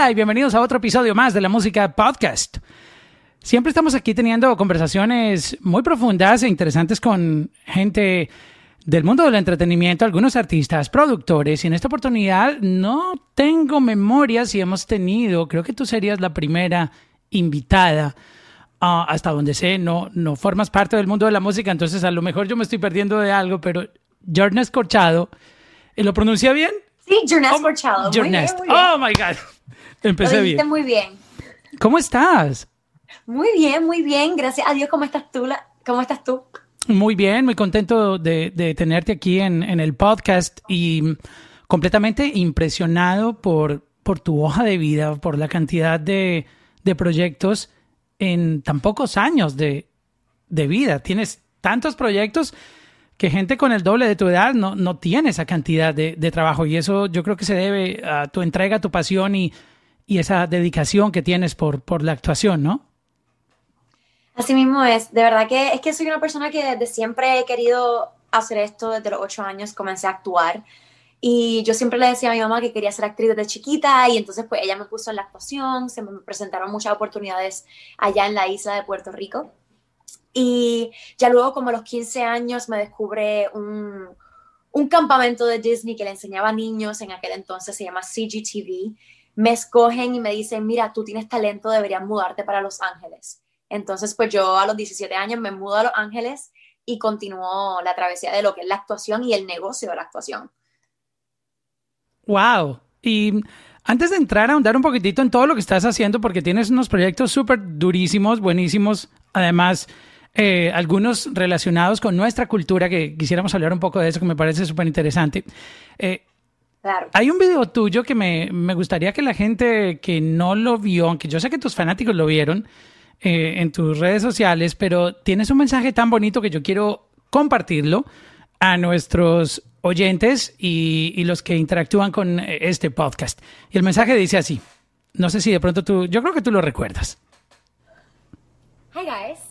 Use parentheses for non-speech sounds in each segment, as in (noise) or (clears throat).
Hola y bienvenidos a otro episodio más de la Música Podcast. Siempre estamos aquí teniendo conversaciones muy profundas e interesantes con gente del mundo del entretenimiento, algunos artistas, productores, y en esta oportunidad no tengo memoria si hemos tenido, creo que tú serías la primera invitada. Ah, hasta donde sé, no, no formas parte del mundo de la música, entonces a lo mejor yo me estoy perdiendo de algo, pero Jordan Corchado, ¿lo pronuncia bien? Sí, Jornest oh, Corchado. Oh my God. Empecé Lo bien. muy bien. ¿Cómo estás? Muy bien, muy bien. Gracias a Dios. ¿Cómo estás tú? ¿Cómo estás tú? Muy bien, muy contento de, tenerte aquí en, el podcast y completamente impresionado por, por tu hoja de vida, por la cantidad de, proyectos en tan pocos años de, vida. Tienes tantos proyectos que gente con el doble de tu edad no, no tiene esa cantidad de, de, trabajo y eso yo creo que se debe a tu entrega, tu pasión y, y esa dedicación que tienes por, por la actuación, ¿no? Así mismo es, de verdad que es que soy una persona que desde siempre he querido hacer esto, desde los ocho años comencé a actuar. Y yo siempre le decía a mi mamá que quería ser actriz desde chiquita y entonces pues ella me puso en la actuación, se me presentaron muchas oportunidades allá en la isla de Puerto Rico. Y ya luego como a los 15 años me descubre un, un campamento de Disney que le enseñaba a niños, en aquel entonces se llama CGTV me escogen y me dicen, mira, tú tienes talento, deberías mudarte para Los Ángeles. Entonces, pues yo a los 17 años me mudo a Los Ángeles y continúo la travesía de lo que es la actuación y el negocio de la actuación. Wow. Y antes de entrar a ahondar un poquitito en todo lo que estás haciendo, porque tienes unos proyectos súper durísimos, buenísimos, además, eh, algunos relacionados con nuestra cultura, que quisiéramos hablar un poco de eso, que me parece súper interesante. Eh, hay un video tuyo que me, gustaría que la gente que no lo vio, aunque yo sé que tus fanáticos lo vieron eh, en tus redes sociales, pero tienes un mensaje tan bonito que yo quiero compartirlo a nuestros oyentes y, y los que interactúan con este podcast. Y el mensaje dice así. No sé si de pronto tú, yo creo que tú lo recuerdas. Hi guys.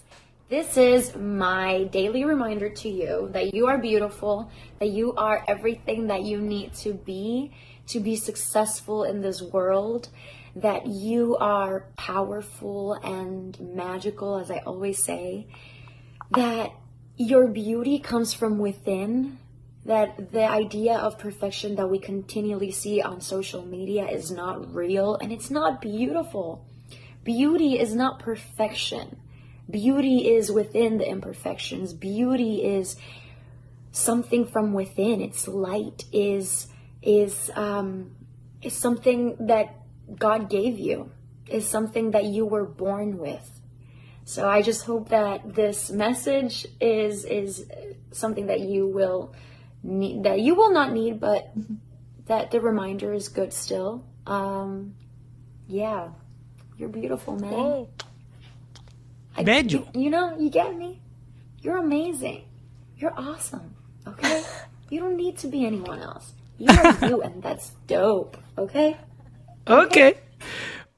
This is my daily reminder to you that you are beautiful, that you are everything that you need to be to be successful in this world, that you are powerful and magical, as I always say, that your beauty comes from within, that the idea of perfection that we continually see on social media is not real and it's not beautiful. Beauty is not perfection. Beauty is within the imperfections. Beauty is something from within. It's light. Is is um, is something that God gave you. Is something that you were born with. So I just hope that this message is is something that you will need that you will not need, but that the reminder is good still. Um, yeah, you're beautiful, man. Oh. Bello. You, know, you get me? You're amazing. You're awesome. Okay? (laughs) you don't need to be anyone else. You are (laughs) you, and that's dope. Okay? Ok.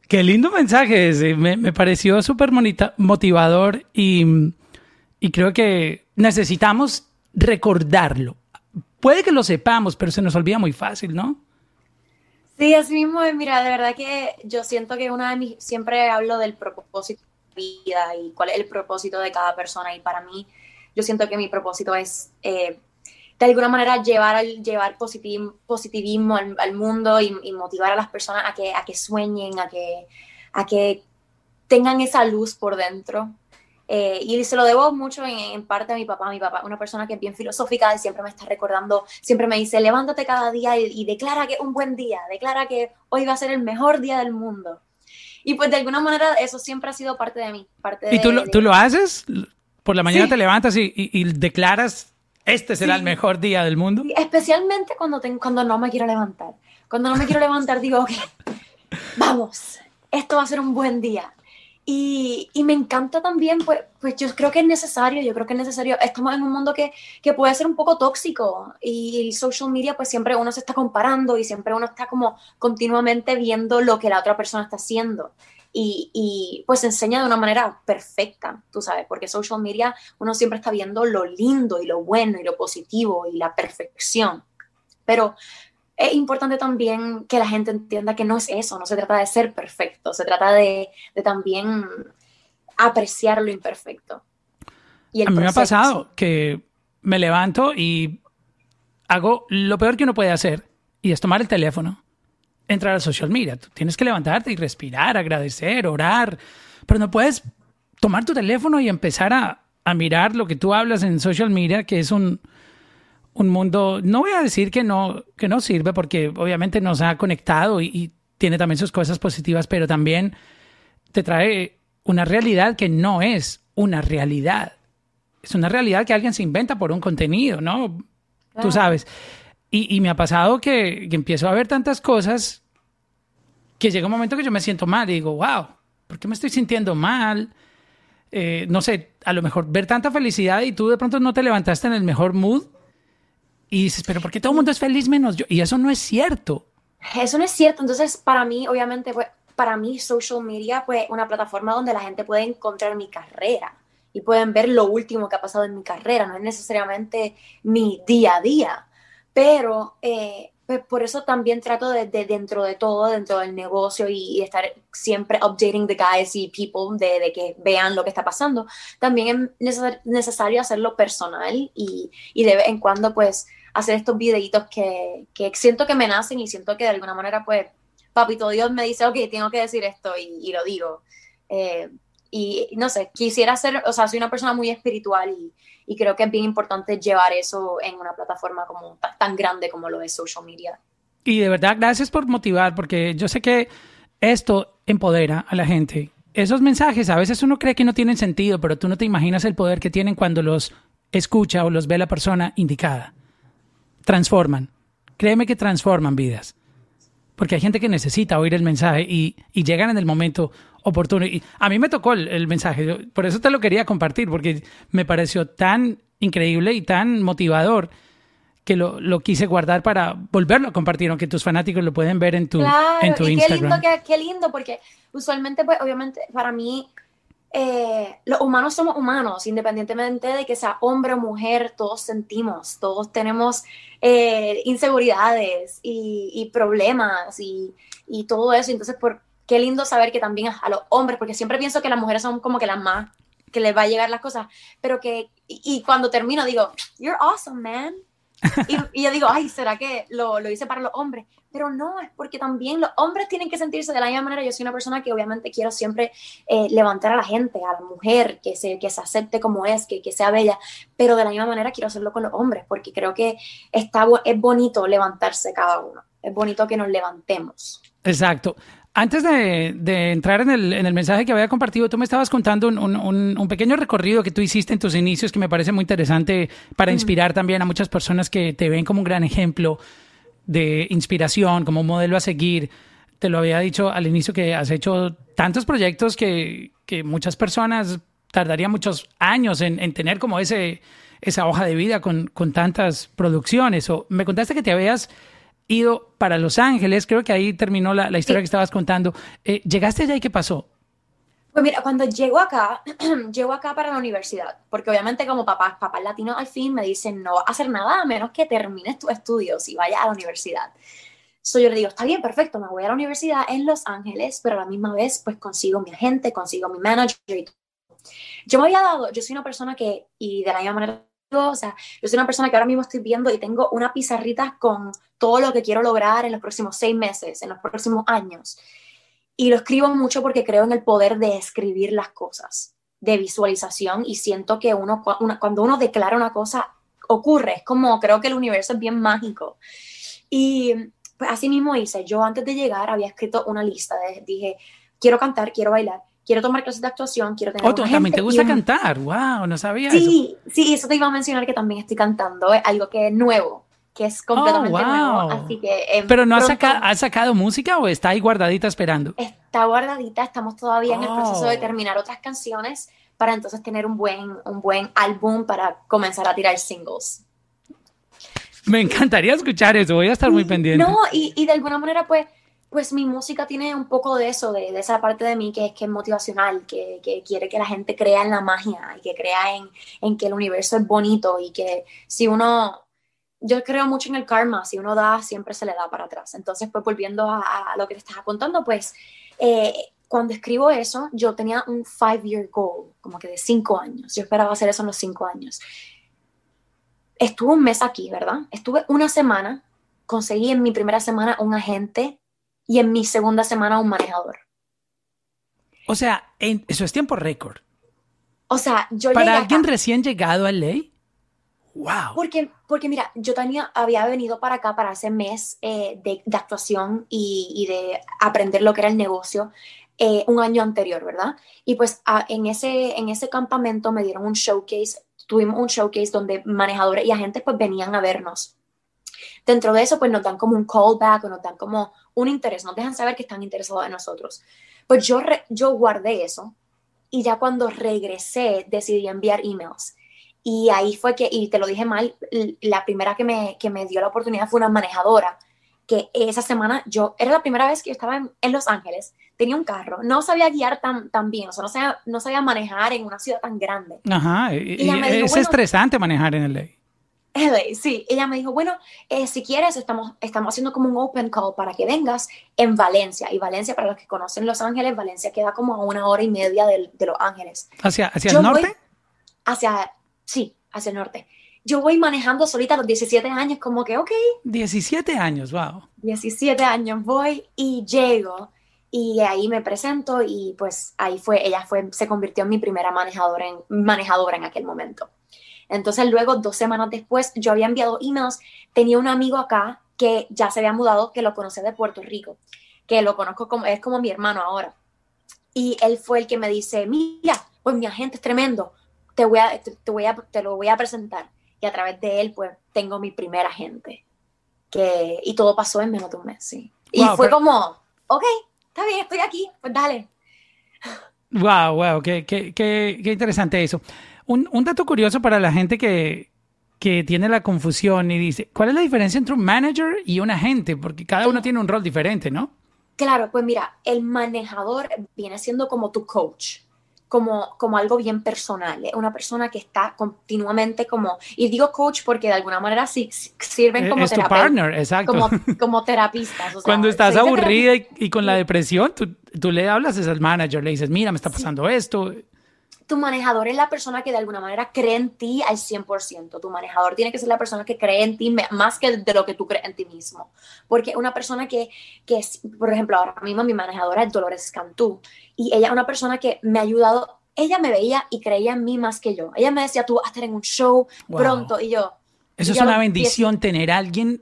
Qué lindo mensaje ese. Me, me pareció súper motivador y, y creo que necesitamos recordarlo. Puede que lo sepamos, pero se nos olvida muy fácil, ¿no? Sí, así mismo, mira, de verdad que yo siento que una de mis, siempre hablo del propósito vida y cuál es el propósito de cada persona. Y para mí, yo siento que mi propósito es, eh, de alguna manera, llevar, llevar positivismo al, mundo y, motivar a las personas a que, a que sueñen, a que, a que tengan esa luz por dentro. Eh, y se lo debo mucho en, parte a mi papá. Mi papá, una persona que es bien filosófica y siempre me está recordando, siempre me dice, levántate cada día y, y declara que un buen día, declara que hoy va a ser el mejor día del mundo. Y pues de alguna manera eso siempre ha sido parte de mí. Parte ¿Y tú, lo, tú lo haces? Por la mañana te levantas y, y, declaras, este será el mejor día del mundo. Especialmente cuando, tengo, cuando no me quiero levantar. Cuando no me quiero levantar digo, ok, vamos, esto va a ser un buen día. Y, y, me encanta también, pues, pues yo creo que es necesario, yo creo que es necesario, estamos en un mundo que, que puede ser un poco tóxico y el social media pues siempre uno se está comparando y siempre uno está como continuamente viendo lo que la otra persona está haciendo. Y, y, pues enseña de una manera perfecta, tú sabes, porque social media uno siempre está viendo lo lindo y lo bueno y lo positivo y la perfección. Pero es importante también que la gente entienda que no es eso, no se trata de ser perfecto, se trata de, de también apreciar lo imperfecto. Y a mí me ha pasado que me levanto y hago lo peor que uno puede hacer, y es tomar el teléfono, entrar a social media. Tú tienes que levantarte y respirar, agradecer, orar, pero no puedes tomar tu teléfono y empezar a, a mirar lo que tú hablas en social media, que es un, un mundo, no voy a decir que no, que no sirve, porque obviamente nos ha conectado y, y tiene también sus cosas positivas, pero también te trae una realidad que no es una realidad. Es una realidad que alguien se inventa por un contenido, ¿no? Tú sabes. Y, y, me ha pasado que, que, empiezo a ver tantas cosas que llega un momento que yo me siento mal y digo, wow, ¿por qué me estoy sintiendo mal? Eh, no sé, a lo mejor ver tanta felicidad y tú de pronto no te levantaste en el mejor mood y dices, pero ¿por qué todo el mundo es feliz menos yo? Y eso no es cierto. Eso no es cierto. Entonces, para mí, obviamente, pues, para mí, social media, pues, una plataforma donde la gente puede encontrar mi carrera y pueden ver lo último que ha pasado en mi carrera. No es necesariamente mi día a día pero eh, pues por eso también trato de, de, dentro de todo, dentro del negocio y, y, estar siempre updating the guys y people de, de, que vean lo que está pasando. También es necesario hacerlo personal y, y, de vez en cuando pues hacer estos videitos que, que, siento que me nacen y siento que de alguna manera pues papito Dios me dice, ok, tengo que decir esto y, y lo digo. Eh, y no sé, quisiera ser, o sea, soy una persona muy espiritual y, y creo que es bien importante llevar eso en una plataforma como tan grande como lo es social media. Y de verdad, gracias por motivar, porque yo sé que esto empodera a la gente. Esos mensajes a veces uno cree que no tienen sentido, pero tú no te imaginas el poder que tienen cuando los escucha o los ve la persona indicada. Transforman. Créeme que transforman vidas. Porque hay gente que necesita oír el mensaje y, y llegan en el momento oportuno. Y a mí me tocó el, el mensaje, por eso te lo quería compartir, porque me pareció tan increíble y tan motivador que lo, lo, quise guardar para volverlo a compartir, aunque tus fanáticos lo pueden ver en tu, claro, en tu y Instagram. Qué lindo, qué, qué lindo, porque usualmente, pues, obviamente, para mí, eh, los humanos somos humanos, independientemente de que sea hombre o mujer, todos sentimos, todos tenemos eh, inseguridades y, y problemas y, y, todo eso. Entonces, por, qué lindo saber que también a, los hombres, porque siempre pienso que las mujeres son como que las más que les va a llegar las cosas, pero que, y, y cuando termino digo, you're awesome, man. Y, yo digo, ay, ¿será que lo, lo, hice para los hombres? Pero no, es porque también los hombres tienen que sentirse de la misma manera. Yo soy una persona que obviamente quiero siempre eh, levantar a la gente, a la mujer, que se, que se acepte como es, que, que, sea bella, pero de la misma manera quiero hacerlo con los hombres, porque creo que está, es bonito levantarse cada uno, es bonito que nos levantemos. Exacto. Antes de, de entrar en el, en el, mensaje que había compartido, tú me estabas contando un, un, un, pequeño recorrido que tú hiciste en tus inicios que me parece muy interesante para inspirar también a muchas personas que te ven como un gran ejemplo de inspiración, como un modelo a seguir. Te lo había dicho al inicio que has hecho tantos proyectos que, que muchas personas tardarían muchos años en, en tener como ese, esa hoja de vida con, con tantas producciones. O me contaste que te habías ido para Los Ángeles, creo que ahí terminó la, la historia sí. que estabas contando. Eh, ¿Llegaste allá y qué pasó? Pues mira, cuando llego acá, (clears throat) llego acá para la universidad, porque obviamente como papás, papás latinos al fin me dicen no vas a hacer nada a menos que termines tus estudios y vayas a la universidad. So yo le digo, está bien, perfecto, me voy a la universidad en Los Ángeles, pero a la misma vez pues consigo mi agente, consigo mi manager y todo. Yo me había dado, yo soy una persona que, y de la misma manera o sea, yo soy una persona que ahora mismo estoy viendo y tengo una pizarrita con todo lo que quiero lograr en los próximos seis meses, en los próximos años. Y lo escribo mucho porque creo en el poder de escribir las cosas, de visualización, y siento que uno, cuando uno declara una cosa, ocurre. Es como, creo que el universo es bien mágico. Y pues así mismo hice. Yo antes de llegar había escrito una lista, de, dije, quiero cantar, quiero bailar quiero tomar clases de actuación, quiero tener. Oh, tú también te gusta cantar, wow, no sabía sí, eso. Sí, eso te iba a mencionar que también estoy cantando, es algo que es nuevo, que es completamente oh, wow. nuevo, así que. Eh, Pero no has, saca, has, sacado música o está ahí guardadita esperando? Está guardadita, estamos todavía oh. en el proceso de terminar otras canciones para entonces tener un buen, un buen álbum para comenzar a tirar singles. Me encantaría escuchar eso, voy a estar muy pendiente. No, y, y de alguna manera, pues pues mi música tiene un poco de eso, de, de esa parte de mí que es, que es motivacional, que, que, quiere que la gente crea en la magia y que crea en, en, que el universo es bonito y que si uno yo creo mucho en el karma, si uno da, siempre se le da para atrás. Entonces, pues volviendo a, lo que te estaba contando, pues eh, cuando escribo eso, yo tenía un five-year goal, como que de cinco años. Yo esperaba hacer eso en los cinco años. Estuve un mes aquí, ¿verdad? Estuve una semana, conseguí en mi primera semana un agente y en mi segunda semana un manejador. O sea, eso es tiempo récord. O sea, yo Para alguien recién llegado a ley. Wow. Porque, porque mira, yo tenía, había venido para acá para ese mes eh, de, de, actuación y, y, de aprender lo que era el negocio eh, un año anterior, ¿verdad? Y pues en, ese, en ese campamento me dieron un showcase, tuvimos un showcase donde manejadores y agentes pues venían a vernos. Dentro de eso pues nos dan como un callback o nos dan como un interés, nos dejan saber que están interesados en nosotros. Pues yo, yo guardé eso y ya cuando regresé decidí enviar emails y ahí fue que, y te lo dije mal, la primera que me, que me dio la oportunidad fue una manejadora, que esa semana yo, era la primera vez que yo estaba en, Los Ángeles, tenía un carro, no sabía guiar tan, tan bien, o sea, no sabía, no sabía manejar en una ciudad tan grande. Ajá, y, es estresante manejar en LA. LA, (laughs) sí, ella me dijo, bueno, eh, si quieres, estamos, estamos haciendo como un open call para que vengas en Valencia. Y Valencia, para los que conocen Los Ángeles, Valencia queda como a una hora y media de, de Los Ángeles. ¿Hacia, hacia el norte? hacia sí, hacia el norte. Yo voy manejando solita a los 17 años, como que, ok. 17 años, wow. 17 años, voy y llego y ahí me presento y pues ahí fue, ella fue, se convirtió en mi primera manejadora en, manejadora en aquel momento. Entonces luego, dos semanas después, yo había enviado emails, tenía un amigo acá que ya se había mudado, que lo conocí de Puerto Rico, que lo conozco como, es como mi hermano ahora. Y él fue el que me dice, mira, pues mi agente es tremendo, te, voy a, te, voy a, te lo voy a presentar. Y a través de él, pues, tengo mi primera agente. Que, y todo pasó en menos de un mes, sí. Y fue como, ok, está bien, estoy aquí, pues dale. Wow, wow, qué, qué, qué, qué interesante eso. Un, un, dato curioso para la gente que, que tiene la confusión y dice, ¿cuál es la diferencia entre un manager y un agente? Porque cada uno tiene un rol diferente, ¿no? Claro, pues mira, el manejador viene siendo como tu coach como, como algo bien personal, es una persona que está continuamente como, y digo coach porque de alguna manera sí, sirven como es tu partner, exacto. Como, (laughs) como terapistas. Cuando estás aburrida y, con la depresión, tú, tú le hablas al manager, le dices, mira, me está pasando esto tu manejador es la persona que de alguna manera cree en ti al 100%. Tu manejador tiene que ser la persona que cree en ti más que de lo que tú crees en ti mismo. Porque una persona que, que es, por ejemplo, ahora mismo mi manejadora es Dolores Cantú y ella es una persona que me ha ayudado, ella me veía y creía en mí más que yo. Ella me decía, tú vas a estar en un show pronto y yo... Eso es una bendición tener a alguien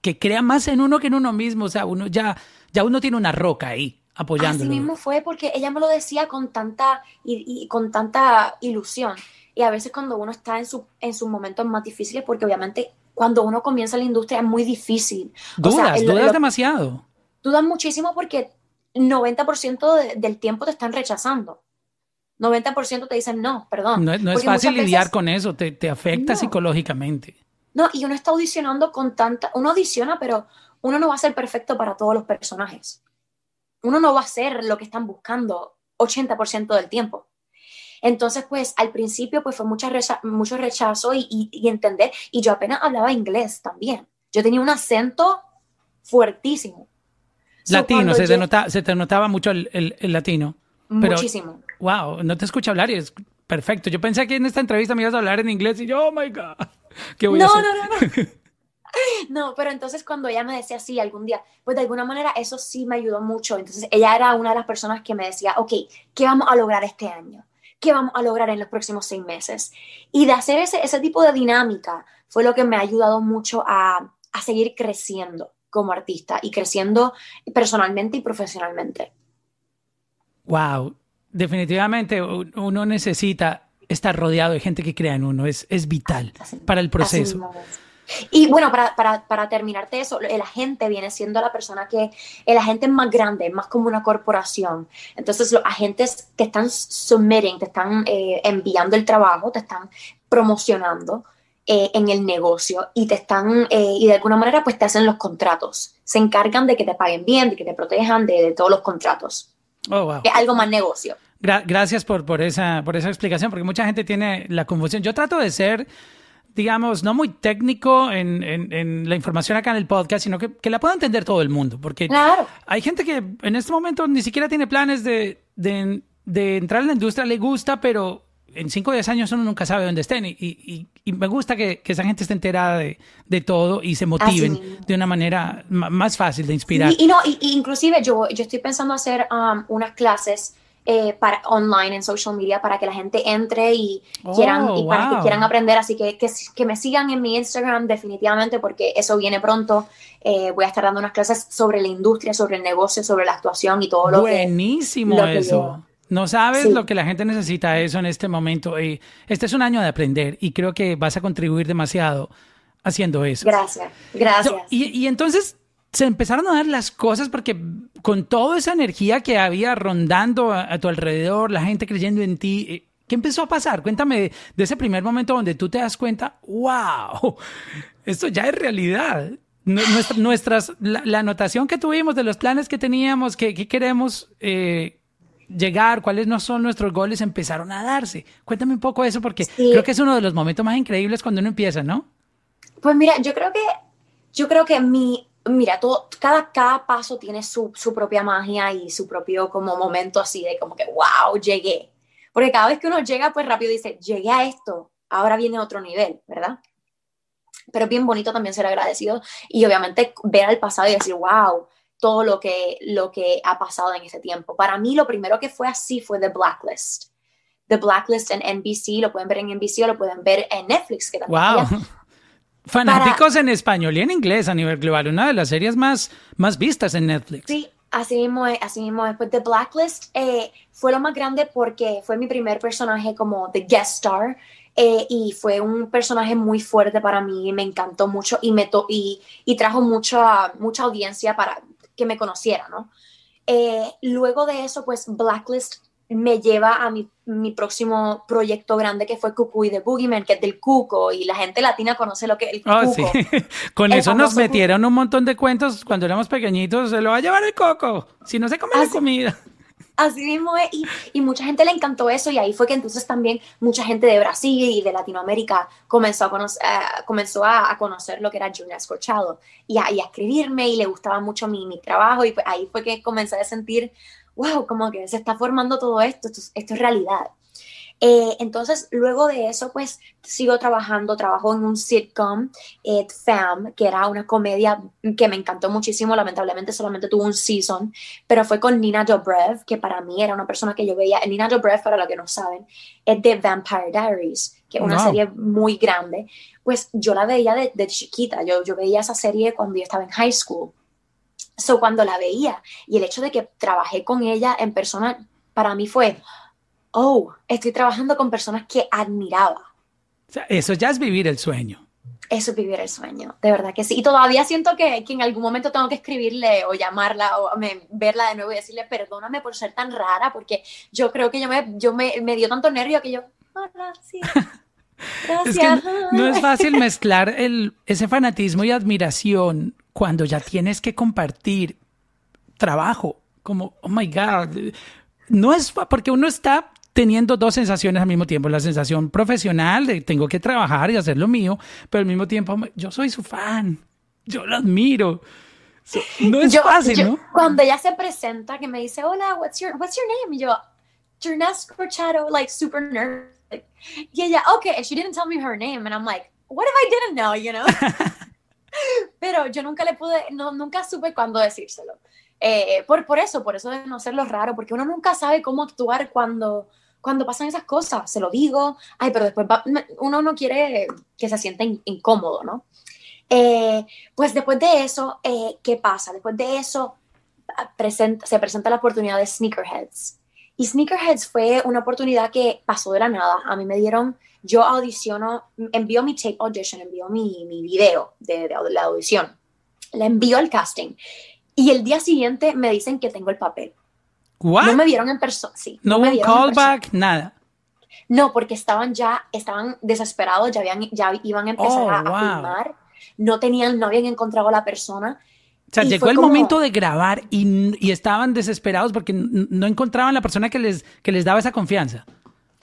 que crea más en uno que en uno mismo. O sea, uno ya, ya uno tiene una roca ahí apoyándolo. Así mismo fue porque ella me lo decía con tanta, y, con tanta ilusión. Y a veces cuando uno está en, su, en sus momentos más difíciles, porque obviamente cuando uno comienza la industria es muy difícil. Dudas, dudas demasiado. Dudas muchísimo porque 90% del tiempo te están rechazando. 90% te dicen no, perdón. No, es fácil lidiar con eso, te, te afecta psicológicamente. No, y uno está audicionando con tanta, uno audiciona, pero uno no va a ser perfecto para todos los personajes uno no va a hacer lo que están buscando 80% del tiempo. Entonces, pues al principio pues fue mucha mucho rechazo y, entender, y yo apenas hablaba inglés también. Yo tenía un acento fuertísimo. Latino, se, te notaba, se, te notaba mucho el, latino. Muchísimo. Wow, no te escucha hablar y es perfecto. Yo pensé que en esta entrevista me ibas a hablar en inglés y yo, oh my God, ¿qué voy no, a hacer? No, no, no. (laughs) (laughs) No, pero entonces cuando ella me decía así algún día, pues de alguna manera eso sí me ayudó mucho. Entonces ella era una de las personas que me decía, ok, ¿qué vamos a lograr este año? ¿Qué vamos a lograr en los próximos seis meses? Y de hacer ese, ese tipo de dinámica fue lo que me ha ayudado mucho a, a seguir creciendo como artista y creciendo personalmente y profesionalmente. Wow, definitivamente uno necesita estar rodeado de gente que crea en uno, es, es vital para el proceso. Y bueno, para, para, para, terminarte eso, el agente viene siendo la persona que, el agente es más grande, más como una corporación. Entonces los agentes te están submitting, te están eh, enviando el trabajo, te están promocionando eh, en el negocio y te están, eh, y de alguna manera pues te hacen los contratos. Se encargan de que te paguen bien, de que te protejan de, todos los contratos. Oh, wow. Es algo más negocio. gracias por, por, esa, por esa explicación, porque mucha gente tiene la confusión. Yo trato de ser digamos, no muy técnico en, en, la información acá en el podcast, sino que, que, la pueda entender todo el mundo. Porque hay gente que en este momento ni siquiera tiene planes de, de, de entrar en la industria, le gusta, pero en 5 o 10 años uno nunca sabe dónde estén. Y, y, y me gusta que, que, esa gente esté enterada de, de todo y se motiven de una manera más fácil de inspirar. Y, no, y, inclusive yo, yo estoy pensando hacer um, unas clases eh, para online en social media para que la gente entre y quieran y para que oh, quieran aprender así que, que, que, me sigan en mi Instagram definitivamente porque eso viene pronto eh, voy a estar dando unas clases sobre la industria sobre el negocio sobre la actuación y todo lo buenísimo que, eso no sabes lo que la gente necesita eso en este momento. Y este es un año de aprender y creo que vas a contribuir demasiado haciendo eso. Gracias, gracias. y, y, entonces se empezaron a dar las cosas porque con toda esa energía que había rondando a, tu alrededor, la gente creyendo en ti, eh, ¿qué empezó a pasar? Cuéntame de, ese primer momento donde tú te das cuenta, wow, esto ya es realidad. nuestras, la, anotación que tuvimos de los planes que teníamos, que, queremos eh, llegar, cuáles no son nuestros goles, empezaron a darse. Cuéntame un poco eso porque creo que es uno de los momentos más increíbles cuando uno empieza, ¿no? Pues mira, yo creo que, yo creo que mi, mira, todo, cada, cada paso tiene su, su, propia magia y su propio como momento así de como que, wow, llegué. Porque cada vez que uno llega, pues rápido dice, llegué a esto, ahora viene otro nivel, ¿verdad? Pero es bien bonito también ser agradecido y obviamente ver al pasado y decir, wow, todo lo que, lo que ha pasado en ese tiempo. Para mí lo primero que fue así fue The Blacklist. The Blacklist en NBC, lo pueden ver en NBC o lo pueden ver en Netflix, que también wow. (laughs) Fanáticos en español y en inglés a nivel global, una de las series más, más vistas en Netflix. Sí, así mismo es, así mismo es. Pues The Blacklist eh, fue lo más grande porque fue mi primer personaje como The Guest Star eh, y fue un personaje muy fuerte para mí, me encantó mucho y, me y, y trajo mucha, mucha audiencia para que me conociera, ¿no? Eh, luego de eso, pues Blacklist me lleva a mi, mi, próximo proyecto grande que fue Cucuy de Boogeyman, que es del cuco, y la gente latina conoce lo que es el ah, cuco. sí. (laughs) Con eso nos metieron un montón de cuentos cuando éramos pequeñitos, se lo va a llevar el coco, si no se come la comida. Así mismo es, y, y, mucha gente le encantó eso, y ahí fue que entonces también mucha gente de Brasil y de Latinoamérica comenzó a conocer, uh, comenzó a, a, conocer lo que era Junior Escorchado, y a, y a escribirme, y le gustaba mucho mi, mi trabajo, y pues ahí fue que comencé a sentir wow, como que se está formando todo esto, esto, es realidad. Eh, entonces, luego de eso, pues sigo trabajando, trabajo en un sitcom, eh, Fam, que era una comedia que me encantó muchísimo, lamentablemente solamente tuvo un season, pero fue con Nina Dobrev, que para mí era una persona que yo veía, Nina Dobrev, para los que no saben, es de Vampire Diaries, que es una serie muy grande, pues yo la veía de, de chiquita, yo, yo veía esa serie cuando yo estaba en high school. So, cuando la veía y el hecho de que trabajé con ella en persona, para mí fue, oh, estoy trabajando con personas que admiraba. O sea, eso ya es vivir el sueño. Eso es vivir el sueño, de verdad que sí. Y todavía siento que, que en algún momento tengo que escribirle o llamarla o verla de nuevo y decirle, perdóname por ser tan rara, porque yo creo que yo me, yo me, me dio tanto nervio que yo, ah, sí. (laughs) Es que no es fácil (laughs) mezclar el, ese fanatismo y admiración cuando ya tienes que compartir trabajo, como, oh my God, no es porque uno está teniendo dos sensaciones al mismo tiempo, la sensación profesional de tengo que trabajar y hacer lo mío, pero al mismo tiempo yo soy su fan, yo lo admiro. No es fácil, ¿no? Cuando ella se presenta, que me dice, hola, what's your, what's your name? Y yo, Jernes Corchado, like super nervous. y ella, okay, and she didn't tell me her name, and I'm like, what if I didn't know, you know? (laughs) Pero yo nunca le pude, no, nunca supe cuándo decírselo. Eh, por, por eso, por eso de no ser lo raro, porque uno nunca sabe cómo actuar cuando, cuando pasan esas cosas. Se lo digo, ay, pero después uno no quiere que se sienta incómodo, ¿no? Eh, pues después de eso, eh, ¿qué pasa? Después de eso, ah, se presenta la oportunidad de Sneakerheads. Y Sneakerheads fue una oportunidad que pasó de la nada. A mí me dieron yo audiciono, envío mi tape audition, envío mi, mi video de, de, la audición, la envío al casting y el día siguiente me dicen que tengo el papel. No me vieron en persona, sí. No, hubo un callback, nada. No, porque estaban ya, estaban desesperados, ya, habían, ya iban a empezar oh, a, filmar, no tenían, no habían encontrado a la persona. O sea, llegó el momento de grabar y, y, estaban desesperados porque no encontraban la persona que les, que les daba esa confianza.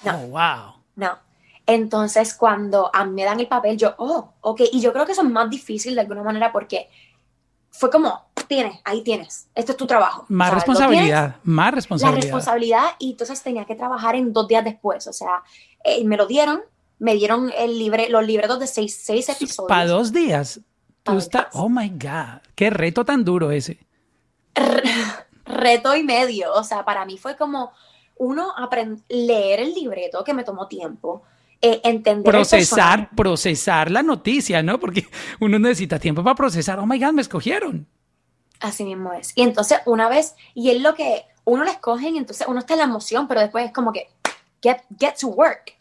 No. Oh, wow. No. Entonces, cuando a mí me dan el papel, yo, oh, ok, y yo creo que eso es más difícil de alguna manera porque fue como, tienes, ahí tienes, esto es tu trabajo. Más responsabilidad, más responsabilidad. La responsabilidad y entonces tenía que trabajar en dos días después, o sea, eh, me lo dieron, me dieron el libre, los libretos de seis, seis episodios. Para dos días. Tú estás, oh my God, qué reto tan duro ese. reto y medio, o sea, para mí fue como uno leer el libreto que me tomó tiempo, eh, entender procesar, procesar la noticia, ¿no? Porque uno necesita tiempo para procesar. Oh my God, me escogieron. Así mismo es. Y entonces una vez, y es lo que uno le escogen, entonces uno está en la emoción, pero después es como que, get, get to work.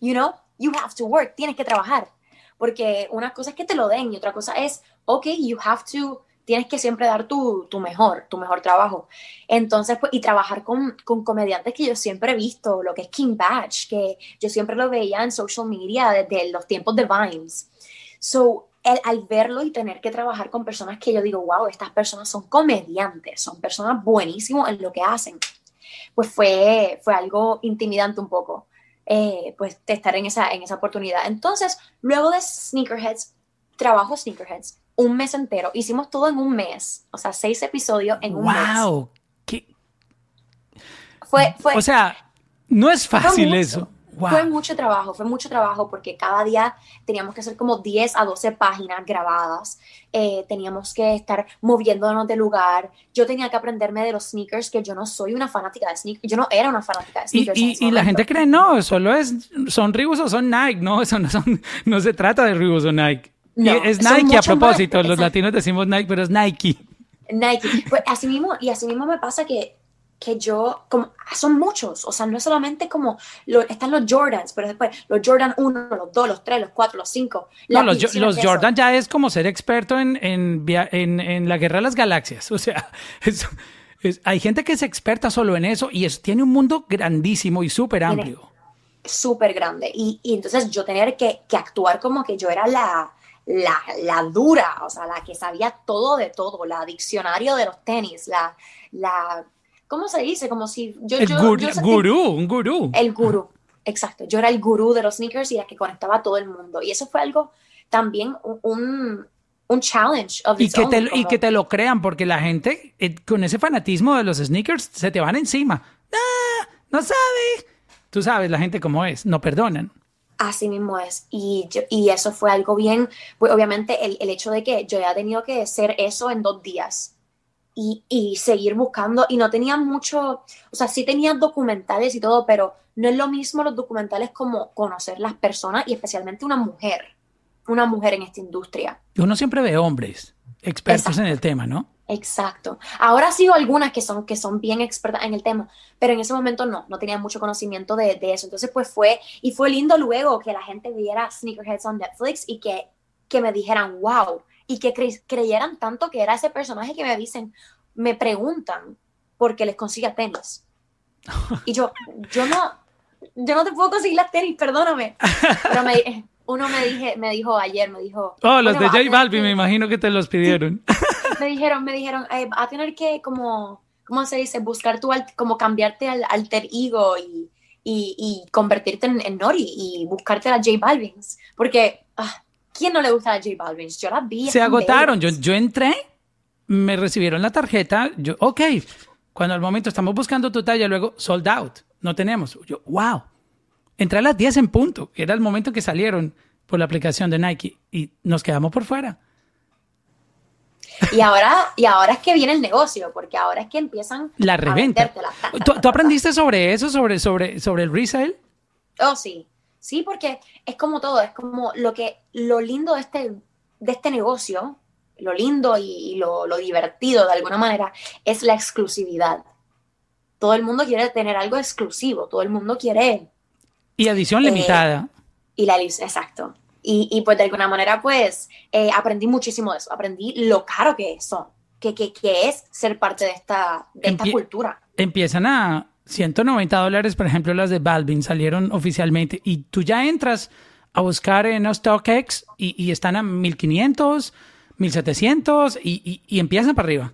You know, you have to work, tienes que trabajar. Porque una cosa es que te lo den y otra cosa es, ok, you have to tienes que siempre dar tu, tu, mejor, tu mejor trabajo. Entonces, pues, y trabajar con, con, comediantes que yo siempre he visto, lo que es King Batch, que yo siempre lo veía en social media desde los tiempos de Vines. So, el, al verlo y tener que trabajar con personas que yo digo, wow, estas personas son comediantes, son personas buenísimas en lo que hacen, pues fue, fue algo intimidante un poco. Eh, pues de estar en esa, en esa oportunidad. Entonces, luego de Sneakerheads, trabajo Sneakerheads un mes entero. Hicimos todo en un mes. O sea, seis episodios en un mes. ¡Wow! Fue, fue, o sea, no es fácil eso. Fue mucho trabajo, fue mucho trabajo porque cada día teníamos que hacer como 10 a 12 páginas grabadas, eh, teníamos que estar moviéndonos de lugar, yo tenía que aprenderme de los sneakers, que yo no soy una fanática de sneakers, yo no era una fanática de sneakers. Y, y, la gente cree, no, solo es, son Reebok o son Nike, no, eso no, son, no se trata de Reebok o Nike es Nike a propósito, los latinos decimos Nike, pero es Nike. Nike. Pues así mismo, y así mismo me pasa que, que yo, como, son muchos, o sea, no es solamente como, están los Jordans, pero después los Jordan 1, los 2, los 3, los 4, los 5. No, los, los Jordan ya es como ser experto en, en, en, en, la guerra de las galaxias, (laughs) o sea, hay gente que es experta solo en eso y es, tiene un mundo grandísimo y súper amplio. Súper grande. Y, y, entonces yo tener que, que actuar como que yo era la la, la, dura, o sea, la que sabía todo de todo, la diccionario de los tenis, la, la ¿cómo se dice? Como si yo... El gurú, un gurú. El gurú, exacto. Yo era el gurú de los sneakers y la que conectaba a todo el mundo. Y eso fue algo también un, un challenge. y, que te, y que te lo crean, porque la gente eh, con ese fanatismo de los sneakers se te van encima. ¡Ah! No sabe. Tú sabes la gente cómo es, no perdonan. Así mismo es. Y, y eso fue algo bien, pues obviamente el, el, hecho de que yo ya he tenido que hacer eso en dos días y, y, seguir buscando y no tenía mucho, o sea, sí tenía documentales y todo, pero no es lo mismo los documentales como conocer las personas y especialmente una mujer, una mujer en esta industria. Uno siempre ve hombres expertos en el tema, ¿no? Exacto. Ahora sigo algunas que son, que son bien expertas en el tema, pero en ese momento no, no tenía mucho conocimiento de, de, eso. Entonces, pues fue, y fue lindo luego que la gente viera Sneakerheads on Netflix y que, que me dijeran, wow, y que creyeran tanto que era ese personaje que me dicen, me preguntan por qué les consigue tenis. Y yo, yo no, yo no te puedo conseguir las tenis, perdóname. Pero me, uno me, dije, me dijo ayer, me dijo... Oh, los de J Balvin, me imagino que te los pidieron. Me dijeron, me dijeron, eh, a tener que como, ¿cómo se dice? Buscar tu, como cambiarte al alter ego y, y, y convertirte en, Nori y buscarte a J Balvin. Porque, ah, ¿quién no le gusta a J Balvin? Yo la vi. Se agotaron, yo, yo entré, me recibieron la tarjeta, yo, ok, cuando al momento estamos buscando tu talla, luego sold out, no tenemos. Yo, wow. Entré a las 10 en punto, que era el momento que salieron por la aplicación de Nike y nos quedamos por fuera. (laughs) Y ahora, y ahora es que viene el negocio, porque ahora es que empiezan la reventa. ¿Tú, ¿Tú, aprendiste sobre eso, sobre, sobre, sobre el resale? Oh, sí. Sí, porque es como todo, es como lo que, lo lindo de este, de este negocio, lo lindo y, lo, lo divertido de alguna manera, es la exclusividad. Todo el mundo quiere tener algo exclusivo, todo el mundo quiere. Y edición limitada. Eh, y la exacto. Y, pues de alguna manera pues eh, aprendí muchísimo de eso, aprendí lo caro que eso, que, que, que es ser parte de esta, de esta cultura. Empiezan a 190 dólares, por ejemplo, las de Balvin salieron oficialmente y tú ya entras a buscar en StockX y, y están a 1500, 1700 y, y, y empiezan para arriba.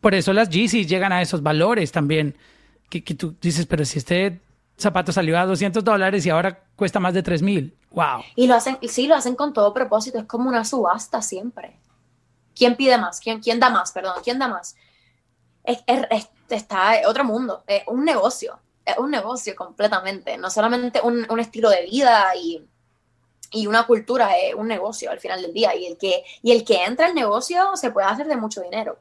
Por eso las Yeezys llegan a esos valores también, que, que tú dices, pero si este zapato salió a 200 dólares y ahora cuesta más de 3 mil. ¡Wow! Y lo hacen, sí, lo hacen con todo propósito, es como una subasta siempre. ¿Quién pide más? ¿Quién, da más? Perdón, ¿quién da más? Es, es, está otro mundo, es un negocio, es un negocio completamente, no solamente un, un estilo de vida y, y, una cultura, es un negocio al final del día. Y el, que, y el que entra al negocio se puede hacer de mucho dinero.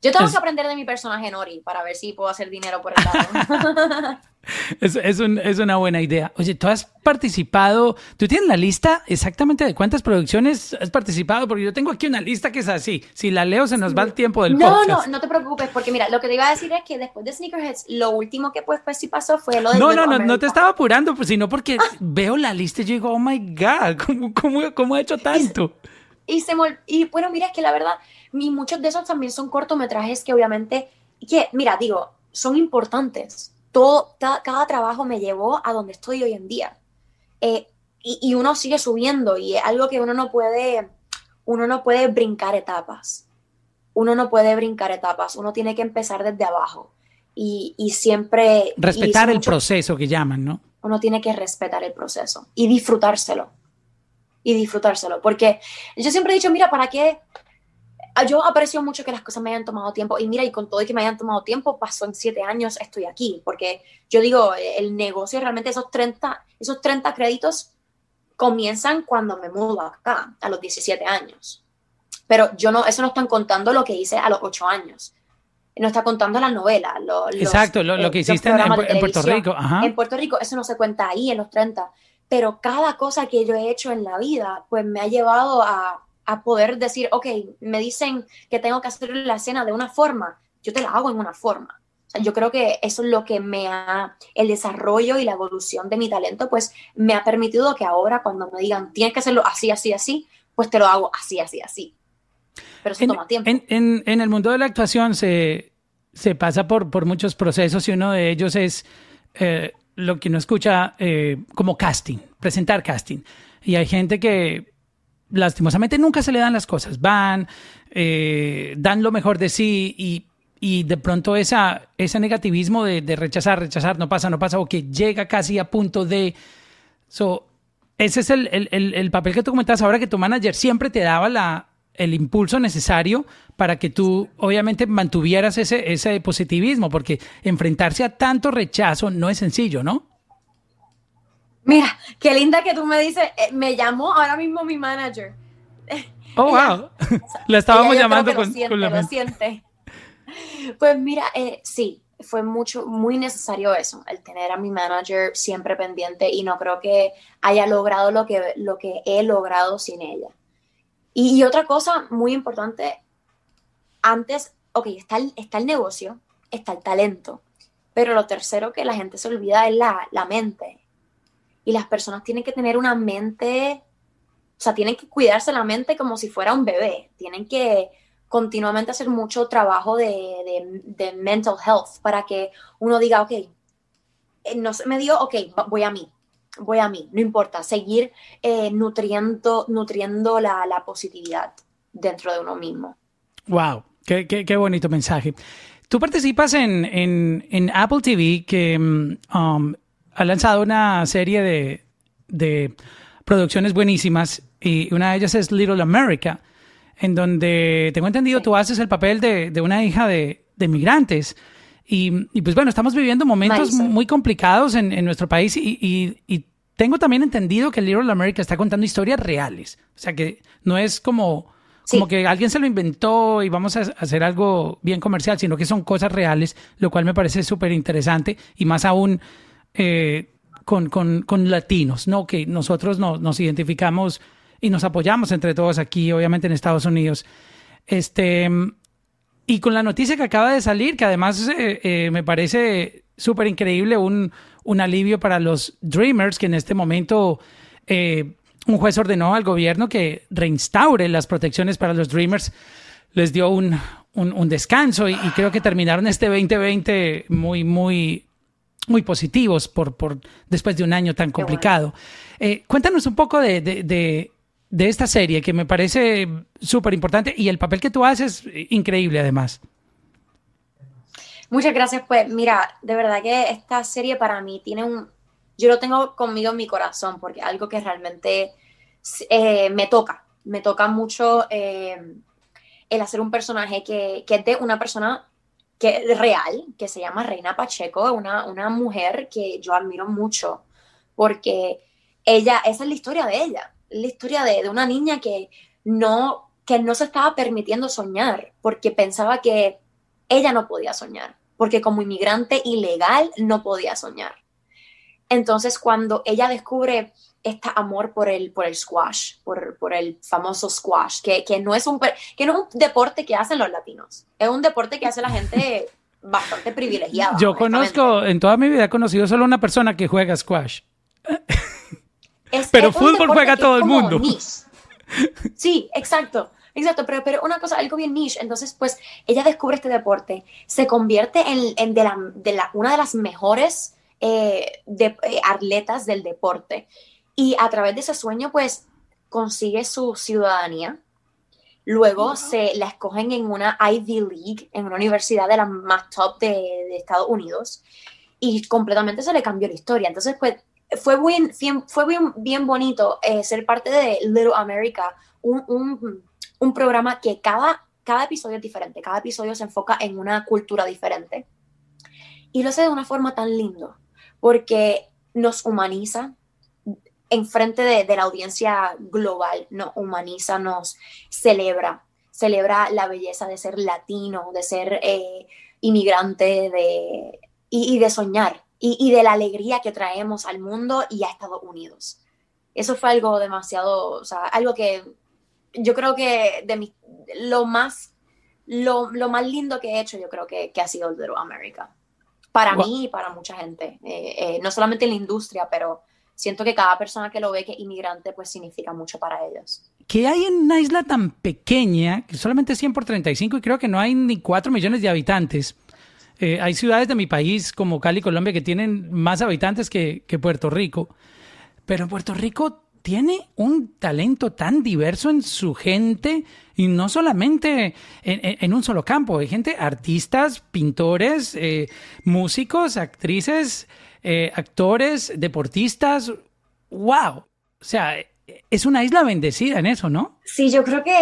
Yo tengo que aprender de mi personaje Nori para ver si puedo hacer dinero por el lado. (laughs) es, es, un, es, una buena idea. Oye, tú has participado, tú tienes la lista exactamente de cuántas producciones has participado, porque yo tengo aquí una lista que es así. Si la leo se nos va el tiempo del no, podcast. No, no, no te preocupes, porque mira, lo que te iba a decir es que después de Sneakerheads, lo último que pues, pues sí pasó fue lo de... No, no, no, no te estaba apurando, pues, sino porque veo la lista y yo digo, oh my God, ¿cómo, cómo, cómo ha hecho tanto? Y, se y bueno, mira, es que la verdad y muchos de esos también son cortometrajes que obviamente, que mira, digo, son importantes. Todo, cada, trabajo me llevó a donde estoy hoy en día. Eh, y, y, uno sigue subiendo y es algo que uno no puede, uno no puede brincar etapas. Uno no puede brincar etapas, uno tiene que empezar desde abajo. Y, y siempre... Respetar el proceso que llaman, ¿no? Uno tiene que respetar el proceso y disfrutárselo. Y disfrutárselo. Porque yo siempre he dicho, mira, ¿para qué? Ah, yo aprecio mucho que las cosas me hayan tomado tiempo y mira, y con todo y que me hayan tomado tiempo, pasó en siete años, estoy aquí, porque yo digo, el negocio realmente esos 30, esos 30 créditos comienzan cuando me mudo acá, a los 17 años. Pero yo no, eso no están contando lo que hice a los 8 años. No está contando la novela. Exacto, lo, lo, que eh, hiciste en, en, Puerto Rico. Ajá. En Puerto Rico, eso no se cuenta ahí en los 30. Pero cada cosa que yo he hecho en la vida, pues me ha llevado a, a poder decir, ok, me dicen que tengo que hacer la escena de una forma, yo te la hago en una forma. O sea, yo creo que eso es lo que me ha, el desarrollo y la evolución de mi talento, pues me ha permitido que ahora cuando me digan, tienes que hacerlo así, así, así, pues te lo hago así, así, así. Pero eso toma tiempo. En, en, en, el mundo de la actuación se, se pasa por, por muchos procesos y uno de ellos es eh, lo que uno escucha eh, como casting, presentar casting. Y hay gente que lastimosamente nunca se le dan las cosas. Van, eh, dan lo mejor de sí y, y de pronto esa, ese negativismo de, de, rechazar, rechazar, no pasa, no pasa, o que llega casi a punto de... So, ese es el, el, el, papel que tú comentabas ahora, que tu manager siempre te daba la, el impulso necesario para que tú obviamente mantuvieras ese, ese positivismo, porque enfrentarse a tanto rechazo no es sencillo, ¿no? Mira, qué linda que tú me dices, eh, me llamó ahora mismo mi manager. Oh, (laughs) wow. (laughs) la estábamos llamando con, lo siente, con la lo siente. Pues mira, eh, sí, fue mucho, muy necesario eso, el tener a mi manager siempre pendiente y no creo que haya logrado lo que, lo que he logrado sin ella. Y, otra cosa muy importante, antes, ok, está el, está el negocio, está el talento, pero lo tercero que la gente se olvida es la, la mente, y las personas tienen que tener una mente, o sea, tienen que cuidarse la mente como si fuera un bebé, tienen que continuamente hacer mucho trabajo de, de, mental health para que uno diga, ok, eh, no se me dio, ok, voy a mí, voy a mí, no importa, seguir eh, nutriendo, nutriendo la, la, positividad dentro de uno mismo. Wow, qué, qué, qué bonito mensaje. Tú participas en, en, en Apple TV, que mm, um, ha lanzado una serie de, de producciones buenísimas y una de ellas es Little America, en donde tengo entendido tú haces el papel de, de una hija de, de migrantes. Y, y, pues bueno, estamos viviendo momentos muy complicados en, en nuestro país y, y, y, tengo también entendido que Little America está contando historias reales. O sea que no es como, como que alguien se lo inventó y vamos a hacer algo bien comercial, sino que son cosas reales, lo cual me parece súper interesante y más aún eh, con, con, con, latinos, ¿no? Que nosotros no, nos identificamos y nos apoyamos entre todos aquí, obviamente en Estados Unidos. Este, y con la noticia que acaba de salir, que además eh, eh, me parece súper increíble, un, un, alivio para los Dreamers, que en este momento eh, un juez ordenó al gobierno que reinstaure las protecciones para los Dreamers, les dio un, un, un descanso y, y, creo que terminaron este 2020 muy, muy, muy positivos por, por después de un año tan complicado. Cuéntanos un poco de, de, de, de, esta serie que me parece súper importante y el papel que tú haces increíble además. Muchas gracias. Pues mira, de verdad que esta serie para mí tiene un... Yo lo tengo conmigo en mi corazón porque algo que realmente eh, me toca. Me toca mucho eh, el hacer un personaje que, que, es de una persona que real, que se llama Reina Pacheco, una, una mujer que yo admiro mucho porque ella, esa es la historia de ella, la historia de, de una niña que no, que no se estaba permitiendo soñar porque pensaba que ella no podía soñar, porque como inmigrante ilegal no podía soñar. Entonces, cuando ella descubre este amor por el, por el squash, por, por el famoso squash, que, que, no es un, que no es un deporte que hacen los latinos, es un deporte que hace la gente (laughs) bastante privilegiada. Yo conozco, en toda mi vida he conocido solo una persona que juega squash. Pero fútbol juega todo el mundo. Sí, exacto. Exacto, pero, pero una cosa, algo bien niche. Entonces, pues, ella descubre este deporte, se convierte en, en de la, de la, una de las mejores eh, de, eh, atletas del deporte. Y a través de ese sueño, pues, consigue su ciudadanía. Luego se la escogen en una Ivy League, en una universidad de las más top de, de Estados Unidos. Y completamente se le cambió la historia. Entonces, pues, fue, bien, fue bien, bien bonito eh, ser parte de Little America, un, un, un programa que cada, cada episodio es diferente, cada episodio se enfoca en una cultura diferente. Y lo hace de una forma tan lindo, porque nos humaniza en frente de, de la audiencia global, nos humaniza, nos celebra, celebra la belleza de ser latino, de ser eh, inmigrante de, y, de soñar, y, y, de la alegría que traemos al mundo y a Estados Unidos. Eso fue algo demasiado, o sea, algo que yo creo que de mi, lo más lo, lo, más lindo que he hecho yo creo que, que ha sido Little America. Para wow. mí y para mucha gente. Eh, eh, no solamente en la industria, pero siento que cada persona que lo ve que es inmigrante, pues significa mucho para ellos. ¿Qué hay en una isla tan pequeña, que solamente 100 por 35 y creo que no hay ni 4 millones de habitantes? Eh, hay ciudades de mi país como Cali, Colombia, que tienen más habitantes que, Puerto Rico. Pero Puerto Rico tiene un talento tan diverso en su gente y no solamente en, en un solo campo. Hay gente, artistas, pintores, eh, músicos, actrices, eh, actores, deportistas. ¡Wow! O sea, es una isla bendecida en eso, ¿no? Sí, yo creo que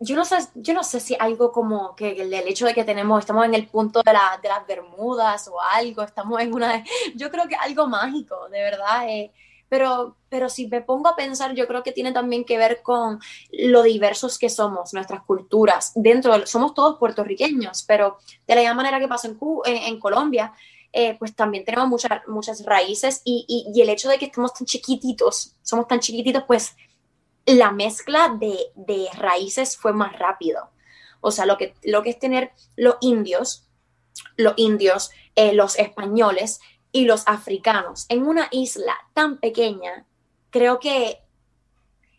yo no sé, yo no sé si algo como que el, hecho de que tenemos, estamos en el punto de, la, de, las Bermudas o algo, estamos en una, (laughs) yo creo que algo mágico, de verdad. Eh, pero, pero si me pongo a pensar, yo creo que tiene también que ver con lo diversos que somos, nuestras culturas. Dentro, somos todos puertorriqueños, pero de la misma manera que pasa en, en, en Colombia, eh, pues también tenemos muchas, muchas raíces y, y, y, el hecho de que estemos tan chiquititos, somos tan chiquititos, pues la mezcla de, de raíces fue más rápido. O sea, lo que, lo que es tener los indios, los indios, eh, los españoles, y los africanos en una isla tan pequeña, creo que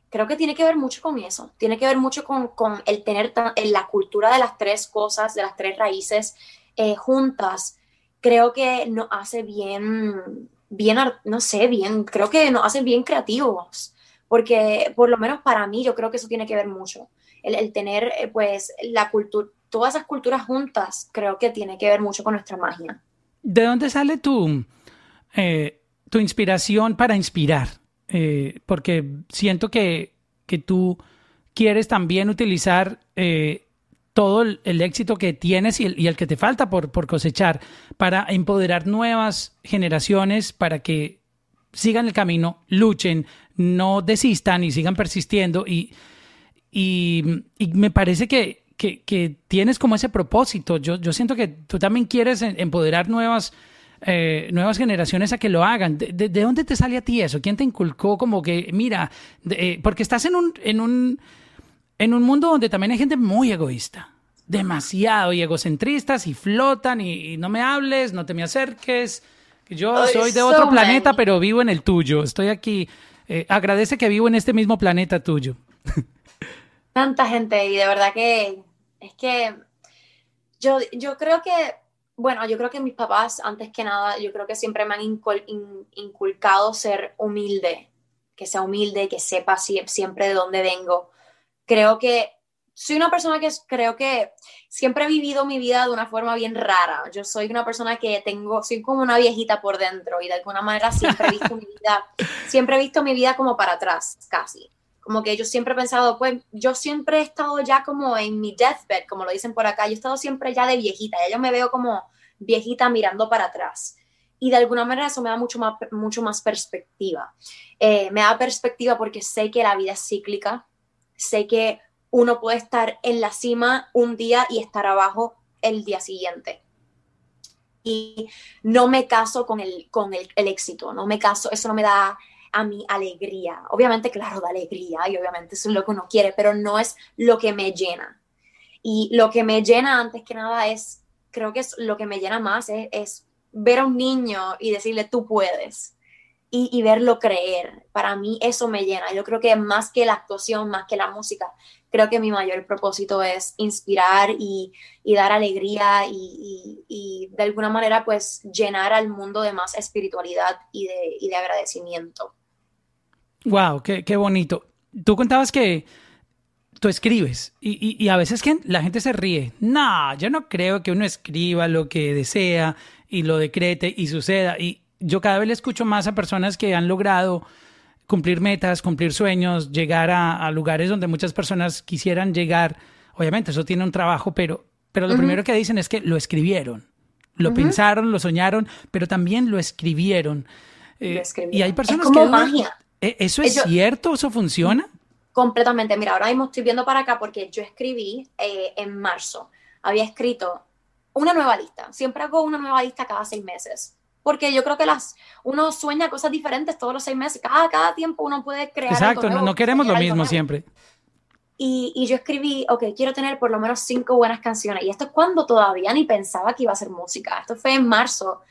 creo que tiene que ver mucho con eso, tiene que ver mucho con, con el tener tan, la cultura de las tres cosas, de las tres raíces eh, juntas, creo que nos hace bien, bien, no sé, bien, creo que nos hace bien creativos, porque por lo menos para mí yo creo que eso tiene que ver mucho, el, tener eh, pues la cultura, todas esas culturas juntas, creo que tiene que ver mucho con nuestra magia. ¿De dónde sale tu, eh, tu inspiración para inspirar? Eh, porque siento que, que, tú quieres también utilizar eh, todo el, el, éxito que tienes y el, y el que te falta por, por, cosechar para empoderar nuevas generaciones para que sigan el camino, luchen, no desistan y sigan persistiendo. Y, y, y me parece que que, que, tienes como ese propósito. Yo, yo siento que tú también quieres empoderar nuevas, eh, nuevas generaciones a que lo hagan. ¿De, de, de dónde te sale a ti eso? ¿Quién te inculcó como que, mira, eh, porque estás en un, en, un, en un mundo donde también hay gente muy egoísta, demasiado y egocentristas y flotan y, y no me hables, no te me acerques. Yo soy de otro planeta, pero vivo en el tuyo. Estoy aquí. Eh, agradece que vivo en este mismo planeta tuyo. (laughs) Tanta gente y de verdad que es que yo, yo creo que, bueno, yo creo que mis papás, antes que nada, yo creo que siempre me han incul inculcado ser humilde, que sea humilde, que sepa siempre de dónde vengo. Creo que soy una persona que creo que siempre he vivido mi vida de una forma bien rara. Yo soy una persona que tengo, soy como una viejita por dentro y de alguna manera siempre he visto mi vida, (laughs) siempre he visto mi vida como para atrás, casi. Como que yo siempre he pensado, pues yo siempre he estado ya como en mi deathbed, como lo dicen por acá, yo he estado siempre ya de viejita, ya yo me veo como viejita mirando para atrás. Y de alguna manera eso me da mucho más, mucho más perspectiva. Eh, me da perspectiva porque sé que la vida es cíclica, sé que uno puede estar en la cima un día y estar abajo el día siguiente. Y no me caso con el, con el, éxito, no me caso, eso no me da a mí alegría. Obviamente, claro, da alegría y obviamente eso es lo que uno quiere, pero no es lo que me llena. Y lo que me llena antes que nada es, creo que es lo que me llena más, es, es ver a un niño y decirle, tú puedes y, verlo creer. Para mí eso me llena. Yo creo que más que la actuación, más que la música, creo que mi mayor propósito es inspirar y, dar alegría y, de alguna manera pues llenar al mundo de más espiritualidad y de, agradecimiento. Wow, qué, bonito. Tú contabas que tú escribes y, y, a veces que la gente se ríe. No, yo no creo que uno escriba lo que desea y lo decrete y suceda. Y, yo cada vez le escucho más a personas que han logrado cumplir metas, cumplir sueños, llegar a, lugares donde muchas personas quisieran llegar. Obviamente eso tiene un trabajo, pero, pero lo primero que dicen es que lo escribieron. Lo pensaron, lo soñaron, pero también lo escribieron. Eh, y hay personas como que... Magia. ¿E-, ¿Eso es cierto? ¿Eso funciona? Completamente. Mira, ahora mismo estoy viendo para acá porque yo escribí eh, en marzo. Había escrito una nueva lista. Siempre hago una nueva lista cada seis meses porque yo creo que las uno sueña cosas diferentes todos los seis meses, cada, cada tiempo uno puede crear. Exacto, no, queremos lo mismo siempre. Y, y, yo escribí, ok, quiero tener por lo menos cinco buenas canciones. Y esto es cuando todavía ni pensaba que iba a ser música. Esto fue en marzo.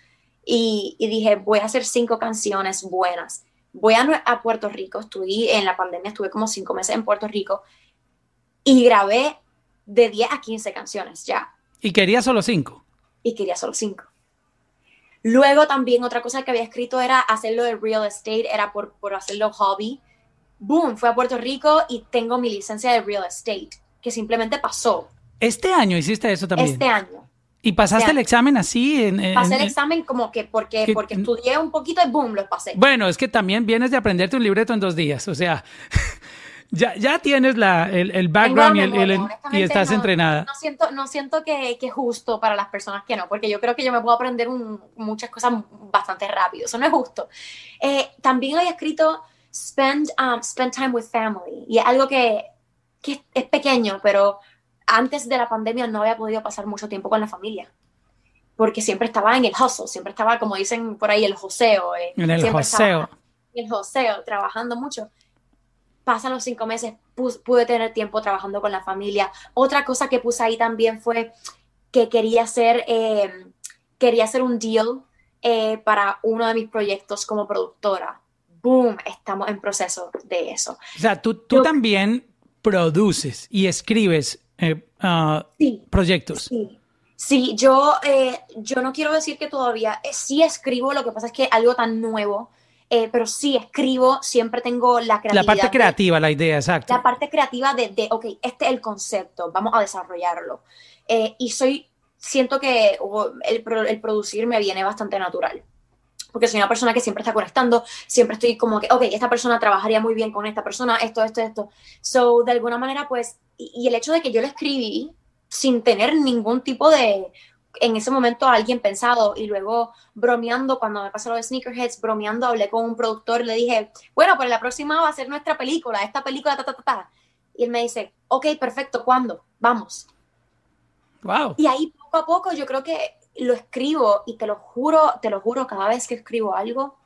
Y, y dije, voy a hacer cinco canciones buenas. Voy a, a Puerto Rico. Estuve en la pandemia, estuve como cinco meses en Puerto Rico. Y grabé de 10 a 15 canciones ya. ¿Y quería solo cinco? Y quería solo cinco. Luego también otra cosa que había escrito era hacerlo de real estate, era por, por hacerlo hobby. Boom, fui a Puerto Rico y tengo mi licencia de real estate, que simplemente pasó. ¿Este año hiciste eso también? Este año. ¿Y pasaste el examen así? En, pasé el examen como que porque, porque estudié un poquito y boom, lo pasé. Bueno, es que también vienes de aprenderte un libreto en dos días, o sea, (laughs) ya, ya tienes la, el, el background y, el, y, estás entrenada. No siento, no siento que, que, es justo para las personas que no, porque yo creo que yo me puedo aprender muchas cosas bastante rápido. Eso no es justo. Eh, también hay escrito spend, um, spend time with family. Y es algo que, que es pequeño, pero antes de la pandemia no había podido pasar mucho tiempo con la familia porque siempre estaba en el hustle, siempre estaba, como dicen por ahí, el joseo. Eh, en el joseo. En el joseo, trabajando mucho pasan los cinco meses, pude tener tiempo trabajando con la familia. Otra cosa que puse ahí también fue que quería hacer, eh, quería hacer un deal eh, para uno de mis proyectos como productora. Boom, estamos en proceso de eso. O sea, tú, tú también produces y escribes eh, ah, proyectos. Sí. Sí, yo, yo no quiero decir que todavía sí escribo, lo que pasa es que algo tan nuevo eh, pero sí escribo, siempre tengo la creatividad. La parte creativa, la idea, exacto. La parte creativa de, de, ok, este es el concepto, vamos a desarrollarlo. Eh, y soy, siento que el, el producir me viene bastante natural porque soy una persona que siempre está conectando, siempre estoy como que, ok, esta persona trabajaría muy bien con esta persona, esto, esto, esto. So, de alguna manera, pues, y, y, el hecho de que yo lo escribí sin tener ningún tipo de, en ese momento alguien pensado y luego bromeando, cuando me pasó lo de Sneakerheads, bromeando, hablé con un productor y le dije, bueno, pues la próxima va a ser nuestra película, esta película, ta, ta, ta, ta. Y él me dice, ok, perfecto, ¿cuándo? Vamos. Wow. Y ahí poco a poco yo creo que lo escribo y te lo juro, te lo juro, cada vez que escribo algo,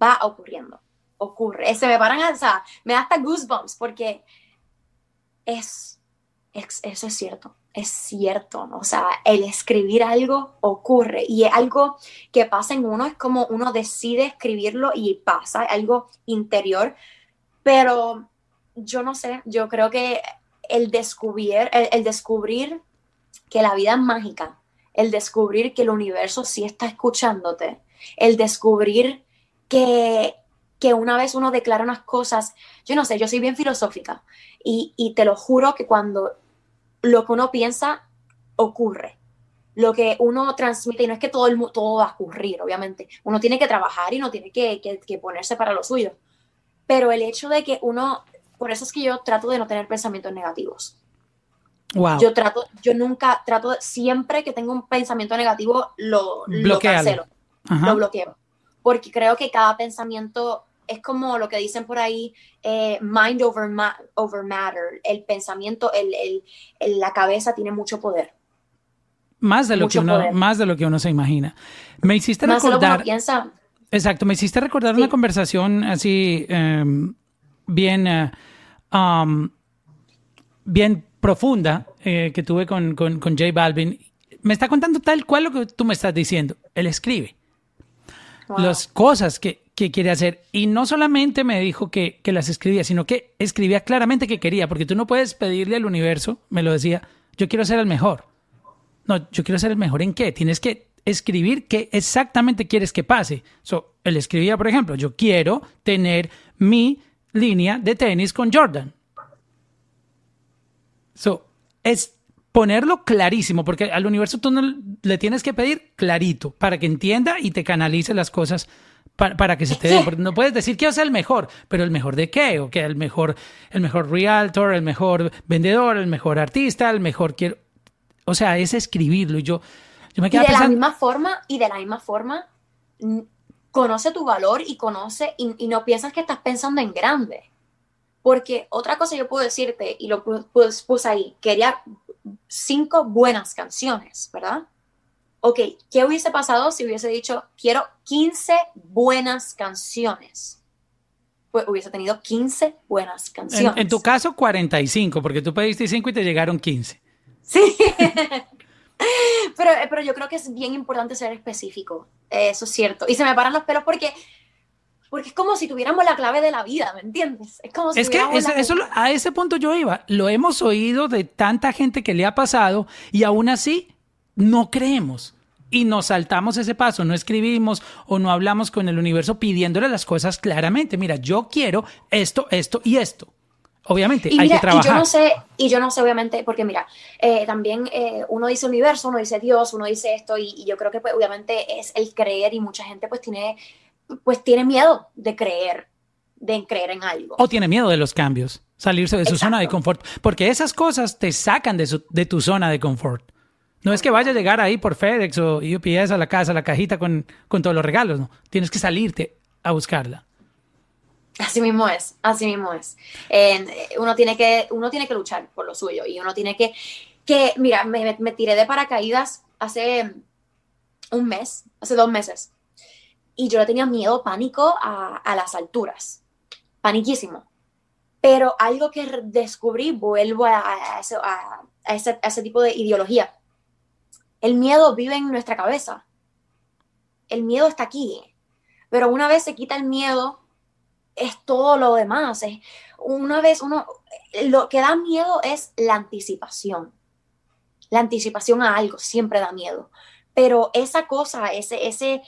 va ocurriendo, ocurre. Se me paran, o sea, me da hasta goosebumps porque es, es eso es cierto es cierto, o sea, el escribir algo ocurre y es algo que pasa en uno, es como uno decide escribirlo y pasa, algo interior, pero yo no sé, yo creo que el descubrir, el, descubrir que la vida es mágica, el descubrir que el universo sí está escuchándote, el descubrir que, que una vez uno declara unas cosas, yo no sé, yo soy bien filosófica y, y te lo juro que cuando lo que uno piensa ocurre. Lo que uno transmite, y no es que todo, el, todo va a ocurrir, obviamente. Uno tiene que trabajar y uno tiene que, que ponerse para lo suyo. Pero el hecho de que uno, por eso es que yo trato de no tener pensamientos negativos. Wow. Yo trato, yo nunca trato, siempre que tengo un pensamiento negativo, lo, lo cancelo, lo bloqueo. Porque creo que cada pensamiento es como lo que dicen por ahí, eh, mind over, over matter. El pensamiento, el, el, la cabeza tiene mucho poder. Más de, lo que uno, más de lo que uno se imagina. Me hiciste recordar. piensa. Exacto, me hiciste recordar una conversación así em, bien, eh, um, bien profunda eh, que tuve con, con, con J Balvin. Me está contando tal cual lo que tú me estás diciendo. Él escribe las cosas que, que, quiere hacer. Y no solamente me dijo que, que, las escribía, sino que escribía claramente que quería, porque tú no puedes pedirle al universo, me lo decía, yo quiero ser el mejor. No, yo quiero ser el mejor en qué? Tienes que escribir qué exactamente quieres que pase. So, él escribía, por ejemplo, yo quiero tener mi línea de tenis con Jordan. So, es ponerlo clarísimo, porque al universo tú no le tienes que pedir clarito para que entienda y te canalice las cosas para, que se te den. no puedes decir que ser el mejor, pero el mejor de qué, o que el mejor, el mejor realtor, el mejor vendedor, el mejor artista, el mejor quiero. O sea, es escribirlo. Y yo, yo me quedo y de la misma forma, y de la misma forma, conoce tu valor y conoce, y, no piensas que estás pensando en grande. Porque otra cosa yo puedo decirte, y lo puse ahí, quería cinco buenas canciones, ¿verdad? Ok, ¿qué hubiese pasado si hubiese dicho, quiero 15 buenas canciones? Pues hubiese tenido 15 buenas canciones. En, tu caso, 45, porque tú pediste 5 y te llegaron 15. Sí. (laughs) pero, pero yo creo que es bien importante ser específico. Eso es cierto. Y se me paran los pelos porque porque es como si tuviéramos la clave de la vida, ¿me entiendes? Es como si Es que eso, a ese punto yo iba. Lo hemos oído de tanta gente que le ha pasado y aún así no creemos. Y nos saltamos ese paso, no escribimos o no hablamos con el universo pidiéndole las cosas claramente. Mira, yo quiero esto, esto y esto. Obviamente, hay que trabajar. Y yo no sé, y yo no sé, obviamente, porque mira, eh, también eh, uno dice universo, uno dice Dios, uno dice esto, y, y, yo creo que pues, obviamente es el creer, y mucha gente pues tiene pues tiene miedo de creer, de creer en algo. O tiene miedo de los cambios, salirse de su zona de confort, porque esas cosas te sacan de, de tu zona de confort. No es que vaya a llegar ahí por FedEx o UPS a la casa, a la cajita con, con todos los regalos, no. Tienes que salirte a buscarla. Así mismo es, así mismo es. uno, tiene que, uno tiene que luchar por lo suyo y uno tiene que, que mira, me, tiré de paracaídas hace un mes, hace dos meses y yo le tenía miedo, pánico a, las alturas, paniquísimo. Pero algo que descubrí, vuelvo a, ese, tipo de ideología. El miedo vive en nuestra cabeza. El miedo está aquí. Pero una vez se quita el miedo, es todo lo demás. Es, una vez uno, lo que da miedo es la anticipación. La anticipación a algo siempre da miedo. Pero esa cosa, ese, ese,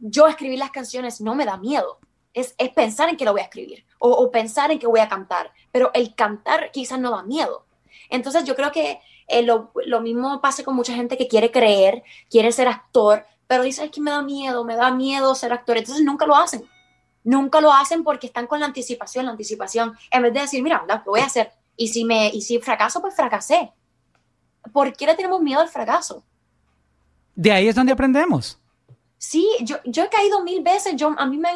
yo escribir las canciones no me da miedo. Es, pensar en que lo voy a escribir o, pensar en que voy a cantar, pero el cantar quizás no da miedo. Entonces yo creo que eh, lo, mismo pasa con mucha gente que quiere creer, quiere ser actor, pero dice, es que me da miedo, me da miedo ser actor. Entonces nunca lo hacen. Nunca lo hacen porque están con la anticipación, la anticipación, en vez de decir, mira, lo voy a hacer. Y si, me, y si fracaso, pues fracasé. ¿Por qué le tenemos miedo al fracaso? De ahí es donde aprendemos. Sí, yo, yo he caído mil veces. Yo, a mí me,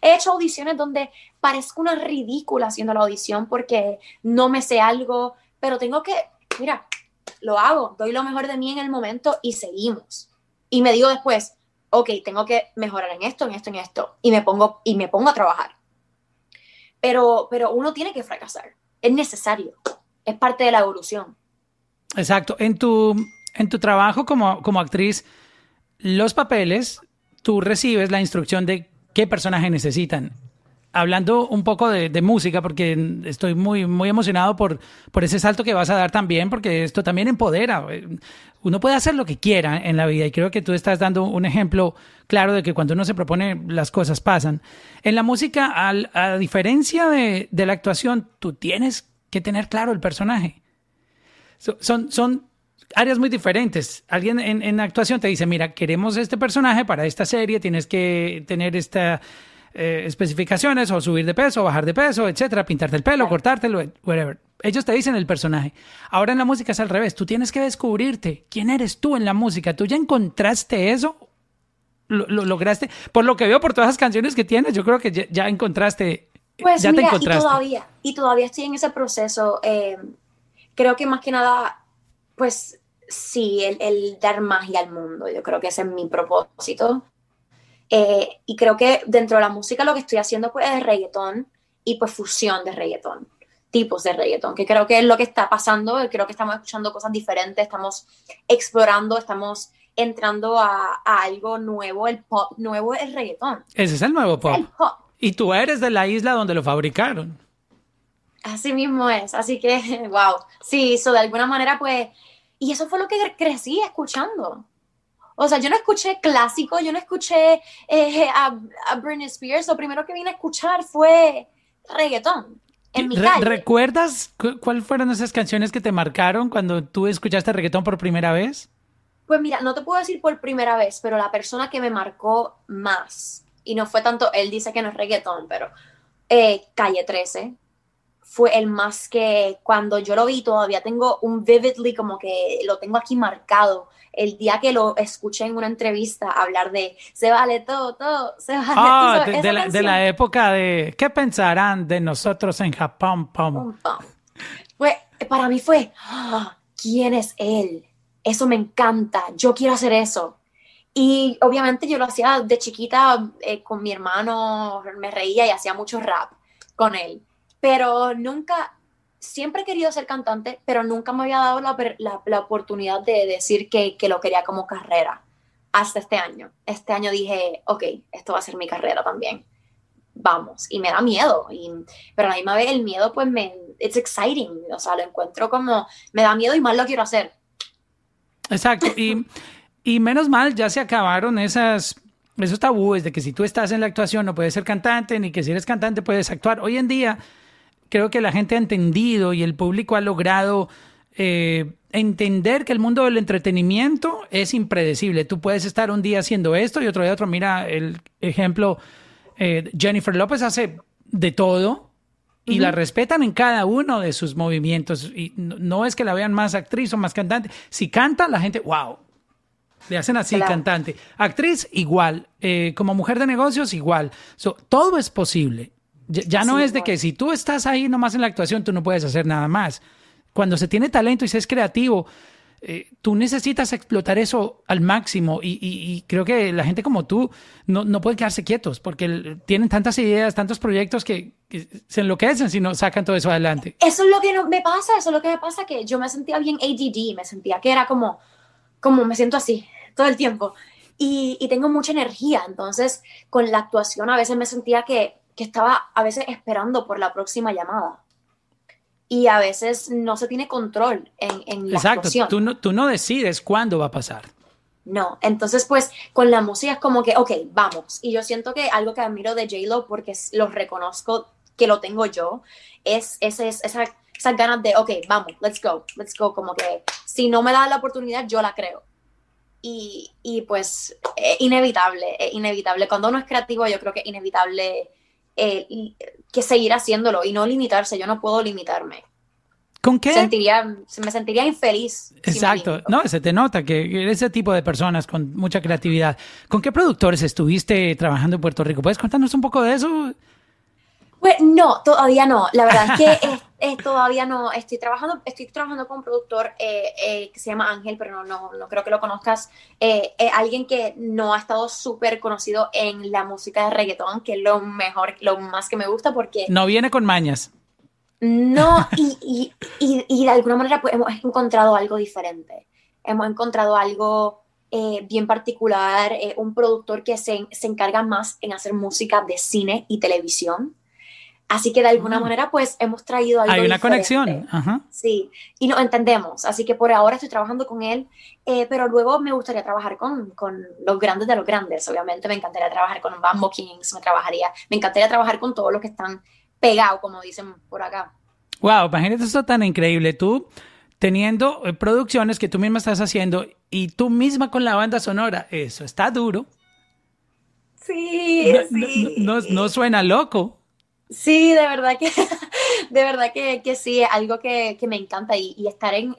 he hecho audiciones donde parezco una ridícula haciendo la audición porque no me sé algo, pero tengo que, mira, lo hago, doy lo mejor de mí en el momento y seguimos. Y me digo después, ok, tengo que mejorar en esto, en esto, en esto, y me pongo, y me pongo a trabajar. Pero, pero uno tiene que fracasar, es necesario, es parte de la evolución. Exacto. En tu, en tu trabajo como, como actriz, los papeles, tú recibes la instrucción de qué personaje necesitan. Hablando un poco de, música, porque estoy muy, muy emocionado por, por ese salto que vas a dar también, porque esto también empodera. Uno puede hacer lo que quiera en la vida y creo que tú estás dando un ejemplo claro de que cuando uno se propone las cosas pasan. En la música, a diferencia de, de la actuación, tú tienes que tener claro el personaje. son, son áreas muy diferentes. Alguien en, en, actuación te dice, mira, queremos este personaje para esta serie, tienes que tener estas eh, especificaciones o subir de peso, bajar de peso, etcétera, pintarte el pelo, cortártelo, whatever. Ellos te dicen el personaje. Ahora en la música es al revés. Tú tienes que descubrirte quién eres tú en la música. ¿Tú ya encontraste eso? ¿Lo, lograste? Por lo que veo por todas las canciones que tienes, yo creo que ya, encontraste. Pues ya te encontraste. Y todavía, y todavía estoy en ese proceso. Eh, creo que más que nada pues sí, el, dar magia al mundo. Yo creo que ese es mi propósito. Eh, y creo que dentro de la música lo que estoy haciendo pues es reggaetón y pues fusión de reggaetón, tipos de reggaetón, que creo que es lo que está pasando, creo que estamos escuchando cosas diferentes, estamos explorando, estamos entrando a, algo nuevo, el pop nuevo es reggaetón. Ese es el nuevo pop. Y tú eres de la isla donde lo fabricaron. Así mismo es, así que, (laughs) wow, sí, eso de alguna manera pues y eso fue lo que crecí escuchando. O sea, yo no escuché clásico, yo no escuché eh, a, Britney Spears. Lo primero que vine a escuchar fue reggaetón. En mi calle. ¿Recuerdas cuáles fueron esas canciones que te marcaron cuando tú escuchaste reggaetón por primera vez? Pues mira, no te puedo decir por primera vez, pero la persona que me marcó más, y no fue tanto, él dice que no es reggaetón, pero eh, Calle 13, fue el más que cuando yo lo vi todavía tengo un vividly como que lo tengo aquí marcado el día que lo escuché en una entrevista hablar de se vale todo, todo, se vale ah, todo. De, la, de, la, época de ¿qué pensarán de nosotros en Japón? Pum? Fue, para mí fue, ah, ¿quién es él? Eso me encanta, yo quiero hacer eso. Y obviamente yo lo hacía de chiquita eh, con mi hermano, me reía y hacía mucho rap con él pero nunca, siempre he querido ser cantante, pero nunca me había dado la, la, oportunidad de decir que, que, lo quería como carrera hasta este año. Este año dije, ok, esto va a ser mi carrera también. Vamos, y me da miedo, y, pero a la misma vez el miedo pues me, it's exciting, o sea, lo encuentro como, me da miedo y más lo quiero hacer. Exacto, y, y menos mal ya se acabaron esas esos tabúes de que si tú estás en la actuación no puedes ser cantante, ni que si eres cantante puedes actuar. Hoy en día creo que la gente ha entendido y el público ha logrado eh, entender que el mundo del entretenimiento es impredecible. Tú puedes estar un día haciendo esto y otro día otro. Mira el ejemplo, eh, Jennifer López hace de todo y la respetan en cada uno de sus movimientos. Y no, es que la vean más actriz o más cantante. Si canta, la gente, wow. Le hacen así, cantante. Actriz, igual. Eh, como mujer de negocios, igual. todo es posible. Ya, no es de que si tú estás ahí nomás en la actuación, tú no puedes hacer nada más. Cuando se tiene talento y se es creativo, eh, tú necesitas explotar eso al máximo y, creo que la gente como tú no, no puede quedarse quietos porque tienen tantas ideas, tantos proyectos que, se enloquecen si no sacan todo eso adelante. Eso es lo que no, me pasa, eso es lo que me pasa, que yo me sentía bien ADD, me sentía que era como, como me siento así todo el tiempo y, y tengo mucha energía, entonces con la actuación a veces me sentía que que estaba a veces esperando por la próxima llamada. Y a veces no se tiene control en, en la Exacto, Tú no, tú no decides cuándo va a pasar. No, entonces pues con la música es como que, ok, vamos. Y yo siento que algo que admiro de J-Lo, porque lo reconozco que lo tengo yo, es, ese, es esa, esas ganas de, ok, vamos, let's go, let's go. Como que si no me da la oportunidad, yo la creo. Y, y pues es inevitable, es inevitable. Cuando uno es creativo, yo creo que es inevitable eh, que seguir haciéndolo y no limitarse. Yo no puedo limitarme. ¿Con qué? Sentiría, me sentiría infeliz. Exacto. no, se te nota que eres ese tipo de personas con mucha creatividad. ¿Con qué productores estuviste trabajando en Puerto Rico? ¿Puedes contarnos un poco de eso? Pues no, todavía no. La verdad es que (laughs) todavía no. Estoy trabajando, estoy trabajando con un productor eh, eh, que se llama Ángel, pero no, no, creo que lo conozcas. Eh, alguien que no ha estado súper conocido en la música de reggaetón, que es lo mejor, lo más que me gusta porque... No viene con mañas. No, (laughs) y, y, y, de alguna manera pues, hemos encontrado algo diferente. Hemos encontrado algo bien particular, un productor que se, se encarga más en hacer música de cine y televisión Así que de alguna ah. manera, pues hemos traído algo. Hay una conexión. Sí, y nos entendemos. Así que por ahora estoy trabajando con él, eh, pero luego me gustaría trabajar con, con, los grandes de los grandes. Obviamente me encantaría trabajar con Bambo Kings, me, trabajaría, me encantaría trabajar con todos los que están pegados, como dicen por acá. Wow, imagínate eso tan increíble. Tú teniendo eh, producciones que tú misma estás haciendo y tú misma con la banda sonora. Eso está duro. Sí, No, sí. no- no- no suena loco. Sí, de verdad que, (laughs) de verdad que, que sí, es algo que, que me encanta y, estar en,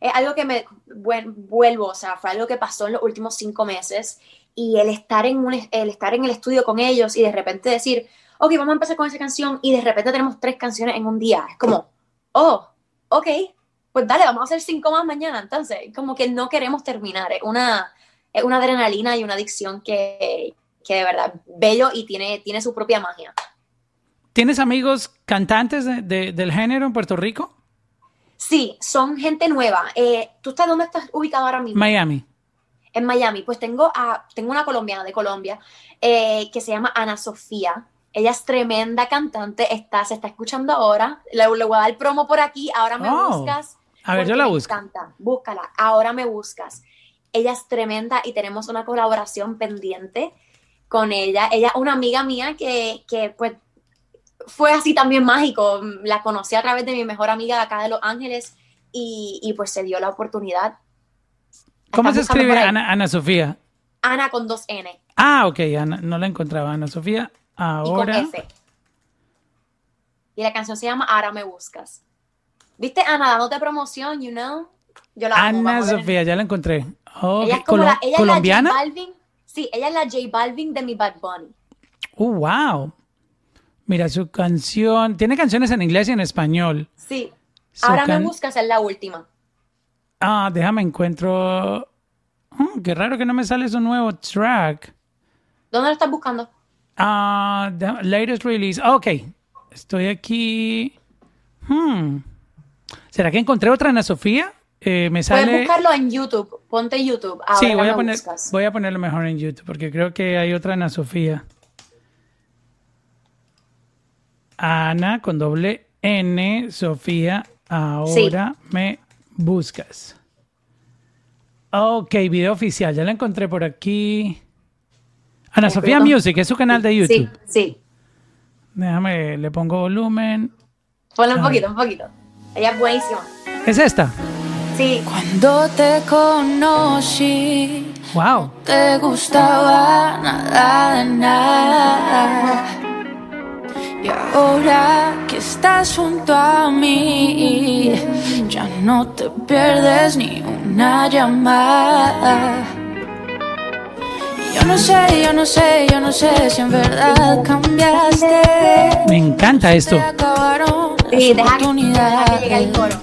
es algo que me vuel- vuelvo, o sea, fue algo que pasó en los últimos cinco meses y el estar en un, el estar en el estudio con ellos y de repente decir, ok, vamos a empezar con esa canción y de repente tenemos tres canciones en un día, es como, oh, ok, pues dale, vamos a hacer cinco más mañana, entonces, como que no queremos terminar, es una, es una adrenalina y una adicción que, que de verdad bello y tiene, tiene su propia magia. ¿Tienes amigos cantantes de- de- del género en Puerto Rico? Sí, son gente nueva. Eh, ¿Tú estás dónde estás ubicado ahora mismo? Miami. en Miami. Pues tengo a, tengo una colombiana de Colombia eh, que se llama Ana Sofía. Ella es tremenda cantante, está, se está escuchando ahora. Le, le voy a dar promo por aquí. Ahora me Oh. buscas. A ver, yo la busco. encanta. Búscala. Ahora me buscas. Ella es tremenda y tenemos una colaboración pendiente con ella. Ella es una amiga mía que, que pues fue así también mágico. La conocí a través de mi mejor amiga de acá de Los Ángeles y, y pues se dio la oportunidad. ¿Cómo se ¿Estás buscando escribe? Ana, Ana Sofía? Ana con dos N Ah, ok, Ana, no la encontraba. Ana Sofía, y con ahora. Y la canción se llama Ahora me buscas. ¿Viste, Ana, dándote promoción, you know? Yo la amo, Ana. Sofía, ya la encontré. Ok, Ella es como la, ella ¿Colombiana? es la J Balvin. Sí, ella es la J Balvin de mi Bad Bunny. Oh, wow. Mira, su canción. Tiene canciones en inglés y en español. Sí. Su Ahora can- me buscas es la última. Ah, déjame encuentro. Oh, qué raro que no me sale su nuevo track. ¿Dónde lo estás buscando? Ah, the latest release. Ah, Ok. Estoy aquí. Hmm. ¿Será que encontré otra Ana Sofía? Eh, me Puedes sale. buscarlo en YouTube. Ponte YouTube. Ahora Sí, voy a, poner, buscas. voy a ponerlo mejor en YouTube porque creo que hay otra Ana Sofía. Ana con doble N, Sofía, ahora me buscas. Ok, video oficial, ya la encontré por aquí. Ana Sofía perdón. Music, es su canal de YouTube. Sí, sí. Déjame, le pongo volumen. Ponle un poquito, un poquito. Ella es buenísima. ¿Es esta? Sí. Cuando te conocí, Wow. te gustaba nada de nada. Y ahora que estás junto a mí, ya no te pierdes ni una llamada. Yo no sé, yo no sé, yo no sé si en verdad cambiaste. Me encanta esto. Sí, deja, deja que el coro.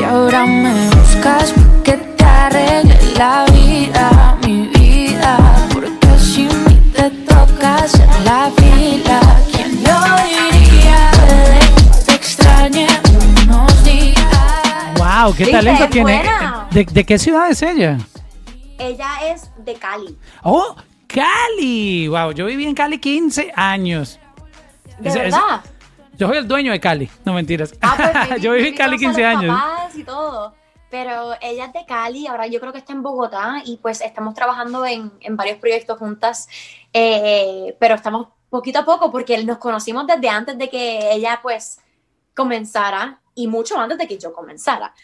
Y ahora me buscas porque te arregle la vida, mi vida. Porque si a mí te toca hacer la fila, Wow, qué talento tiene. buena. ¿De, de qué ciudad es ella? Ella es de Cali. Oh, Cali. Wow, yo viví en Cali 15 años. ¿De Ese- ese- verdad? Yo soy el dueño de Cali, no mentiras. Ah, pues, (laughs) yo viví en Cali conocí 15 a los años. papás y todo. Pero ella es de Cali, ahora yo creo que está en Bogotá y pues estamos trabajando en, en varios proyectos juntas, eh, pero estamos poquito a poco porque nos conocimos desde antes de que ella pues comenzara y mucho antes de que yo comenzara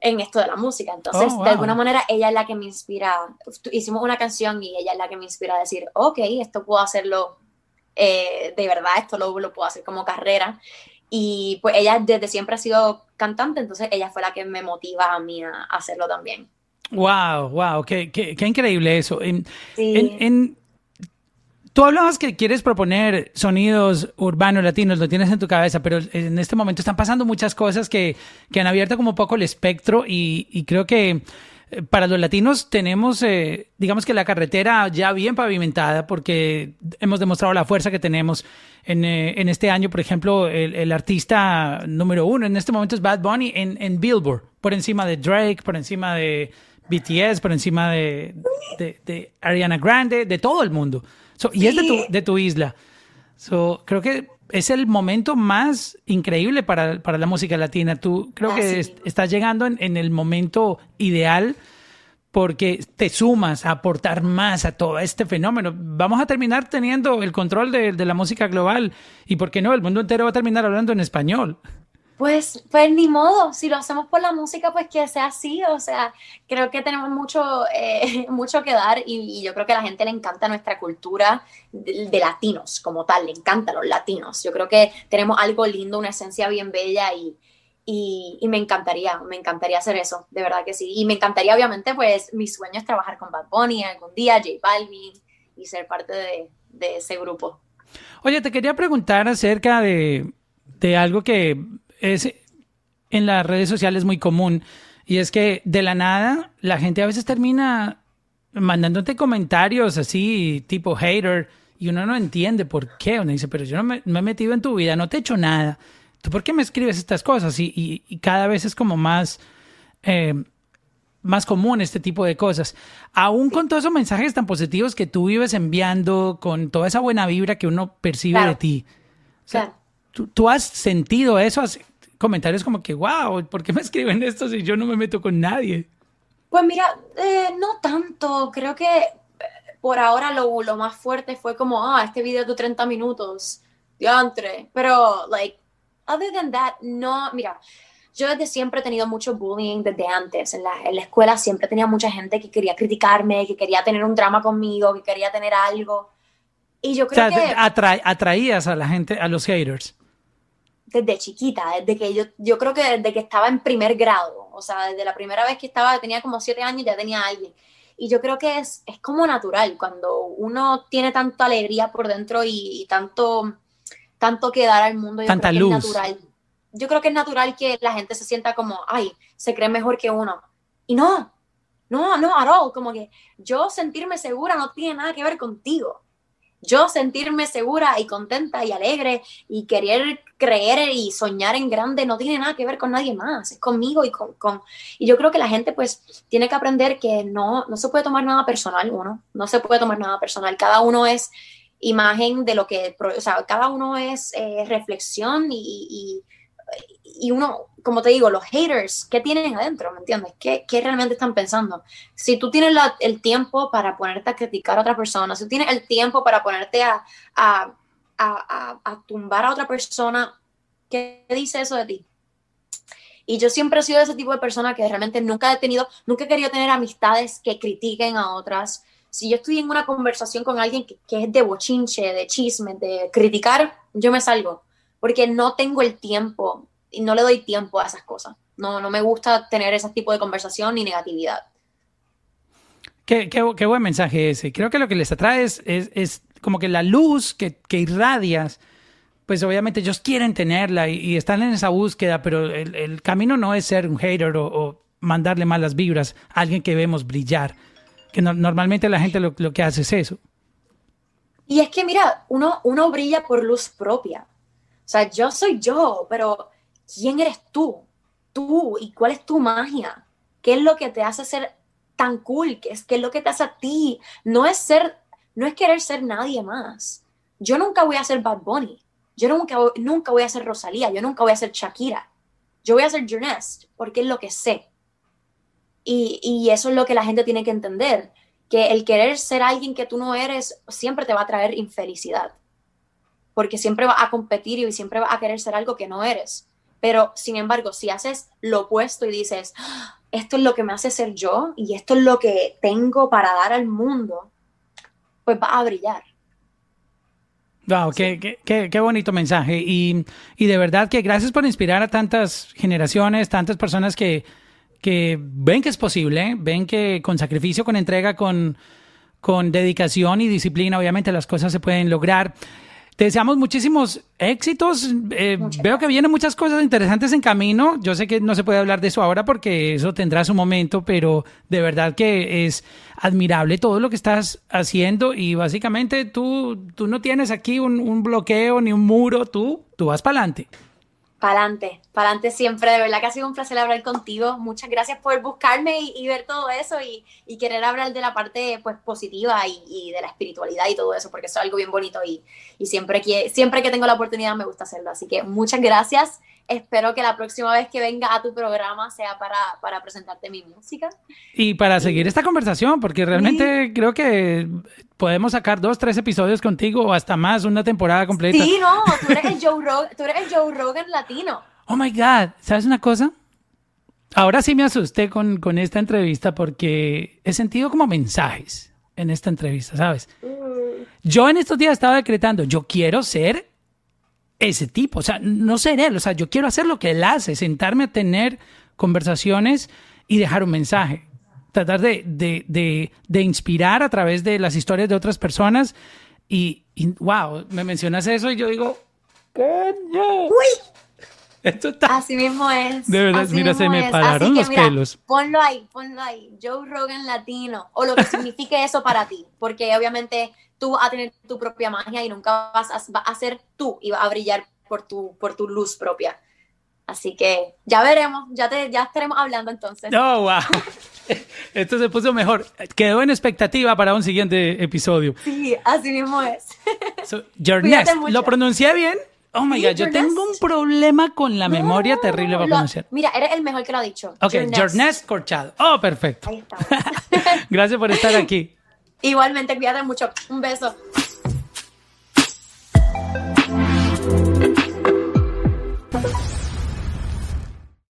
en esto de la música. Entonces, Oh, wow. de alguna manera, ella es la que me inspira. Hicimos una canción y ella es la que me inspira a decir, ok, esto puedo hacerlo eh, de verdad, esto lo, lo puedo hacer como carrera. Y pues ella desde siempre ha sido cantante, entonces ella fue la que me motiva a mí a, hacerlo también. Wow, wow, qué, qué- qué increíble eso. En, Sí. en- en- tú hablabas que quieres proponer sonidos urbanos latinos, lo tienes en tu cabeza, pero en este momento están pasando muchas cosas que, que han abierto como un poco el espectro y, creo que eh, para los latinos tenemos, eh, digamos que la carretera ya bien pavimentada porque hemos demostrado la fuerza que tenemos en, eh, en este año. Por ejemplo, el, el artista número uno en este momento es Bad Bunny en, en Billboard, por encima de Drake, por encima de BTS, por encima de, de Ariana Grande, de todo el mundo. So, y es de tu, de tu isla. So, creo que es el momento más increíble para, para la música latina. Tú creo que Así es- estás llegando en, en el momento ideal porque te sumas a aportar más a todo este fenómeno. Vamos a terminar teniendo el control de, de la música global y, ¿por qué no? El mundo entero va a terminar hablando en español. Pues, pues ni modo, si lo hacemos por la música, pues que sea así, o sea, creo que tenemos mucho, eh, (laughs) mucho que dar y, yo creo que a la gente le encanta nuestra cultura de, latinos como tal, le encantan los latinos, yo creo que tenemos algo lindo, una esencia bien bella y, y, me encantaría, me encantaría hacer eso, de verdad que sí, y me encantaría obviamente, pues mi sueño es trabajar con Bad Bunny algún día, J Balvin y ser parte de, de ese grupo. Oye, te quería preguntar acerca de, de algo que es en las redes sociales muy común y es que de la nada la gente a veces termina mandándote comentarios así tipo hater y uno no entiende por qué. Uno dice, pero yo no me, he metido en tu vida, no te he hecho nada. ¿Tú por qué me escribes estas cosas? Y, y, cada vez es como más, eh, más común este tipo de cosas. Aún con todos esos mensajes tan positivos que tú vives enviando, con toda esa buena vibra que uno percibe de ti. ¿Tú, has sentido eso? comentarios como que, wow, ¿por qué me (laughs) escriben esto si yo no me meto con nadie? Pues mira, eh, no tanto. Creo que eh, por ahora lo, lo, más fuerte fue como, ah, este video de 30 minutos, diantre. Pero, like, other than that, no, mira, yo desde siempre he tenido mucho bullying desde antes. En la, en la escuela siempre tenía mucha gente que quería criticarme, que quería tener un drama conmigo, que quería tener algo. Y yo creo o sea, que... atraías a la gente, a los haters desde chiquita, desde que yo, yo creo que desde que estaba en primer grado, o sea, desde la primera vez que estaba, tenía como siete años, ya tenía a alguien. Y yo creo que es, es como natural, cuando uno tiene tanta alegría por dentro y, tanto, tanto que dar al mundo, yo tanta creo luz. es natural. Yo creo que es natural que la gente se sienta como, ay, se cree mejor que uno. Y no, no, no, all, como que yo sentirme segura no tiene nada que ver contigo yo sentirme segura y contenta y alegre y querer creer y soñar en grande no tiene nada que ver con nadie más, es conmigo y con, Y yo creo que la gente pues tiene que aprender que no, no se puede tomar nada personal, uno, no se puede tomar nada personal, cada uno es imagen de lo que, o sea, cada uno es eh, reflexión y uno, como te digo, los haters, ¿qué tienen adentro? ¿Me entiendes? ¿Qué, qué realmente están pensando? Si tú tienes el tiempo para ponerte a criticar a otra persona, si tú tienes el tiempo para ponerte a, a, a, a tumbar a otra persona, ¿qué dice eso de ti? Y yo siempre he sido ese tipo de persona que realmente nunca he tenido, nunca he querido tener amistades que critiquen a otras. Si yo estoy en una conversación con alguien que, que es de bochinche, de chisme, de criticar, yo me salgo, porque no tengo el tiempo y no le doy tiempo a esas cosas. No, no me gusta tener ese tipo de conversación ni negatividad. Qué, qué, qué buen mensaje ese. Creo que lo que les atrae es, es, como que la luz que, que, irradias, pues obviamente ellos quieren tenerla y, están en esa búsqueda, pero el, el, camino no es ser un hater o, mandarle malas vibras a alguien que vemos brillar. Que normalmente la gente lo, lo, que hace es eso. Y es que, mira, uno, uno brilla por luz propia. O sea, yo soy yo, pero ¿quién eres tú? Tú y cuál es tu magia? ¿Qué es lo que te hace ser tan cool? ¿Qué es, qué es lo que te hace a ti? No es ser, no es querer ser nadie más. Yo nunca voy a ser Bad Bunny. Yo nunca, nunca voy a ser Rosalía. Yo nunca voy a ser Shakira. Yo voy a ser Journest porque es lo que sé. Y, y eso es lo que la gente tiene que entender. Que el querer ser alguien que tú no eres siempre te va a traer infelicidad. Porque siempre va a competir y siempre va a querer ser algo que no eres. Pero, sin embargo, si haces lo opuesto y dices, ah, esto es lo que me hace ser yo y esto es lo que tengo para dar al mundo, pues va a brillar. Wow, qué, qué, qué, bonito mensaje. Y, y, de verdad que gracias por inspirar a tantas generaciones, tantas personas que, que ven que es posible, ven que con sacrificio, con entrega, con, con dedicación y disciplina, obviamente las cosas se pueden lograr. Te deseamos muchísimos éxitos. Eh, veo que vienen muchas cosas interesantes en camino. Yo sé que no se puede hablar de eso ahora porque eso tendrá su momento, pero de verdad que es admirable todo lo que estás haciendo y básicamente tú, tú no tienes aquí un, un bloqueo ni un muro, tú, tú vas para adelante. Para adelante siempre. De verdad que ha sido un placer hablar contigo. Muchas gracias por buscarme y, ver todo eso y, querer hablar de la parte pues positiva y, de la espiritualidad y todo eso, porque eso es algo bien bonito y, siempre, que, siempre que tengo la oportunidad me gusta hacerlo. Así que muchas gracias espero que la próxima vez que venga a tu programa sea para, para presentarte mi música. Y para seguir esta conversación, porque realmente creo que podemos sacar dos, tres episodios contigo o hasta más, una temporada completa. Sí, no, tú eres el Joe Rogan, tú eres el Joe Rogan latino. Oh my God, ¿sabes una cosa? Ahora sí me asusté con, con esta entrevista porque he sentido como mensajes en esta entrevista, ¿sabes? Yo en estos días estaba decretando, yo quiero ser ese tipo, o sea, no ser él, o sea, yo quiero hacer lo que él hace, sentarme a tener conversaciones y dejar un mensaje, tratar de, de, de, de inspirar a través de las historias de otras personas y, y, wow, me mencionas eso y yo digo, ¡Coño! ¡Uy! Esto está... Así mismo es. De verdad, así mira, se me es. pararon que, los mira, pelos. Ponlo ahí, ponlo ahí. Joe Rogan latino. O lo que signifique eso para ti. Porque obviamente tú vas a tener tu propia magia y nunca vas a, vas a ser tú y vas a brillar por tu, por tu luz propia. Así que ya veremos, ya, te, ya estaremos hablando entonces. Oh, (laughs) wow. Esto se puso mejor. Quedó en expectativa para un siguiente episodio. Sí, así mismo es. So, nest. ¿Lo pronuncié bien? Oh my Sí, God, yo tengo un problema con la memoria No, terrible para lo- pronunciar. Mira, eres el mejor que lo ha dicho. Ok, nest corchado. Oh, perfecto. Ahí. (laughs) Gracias por estar aquí. Igualmente, cuídate mucho. Un beso.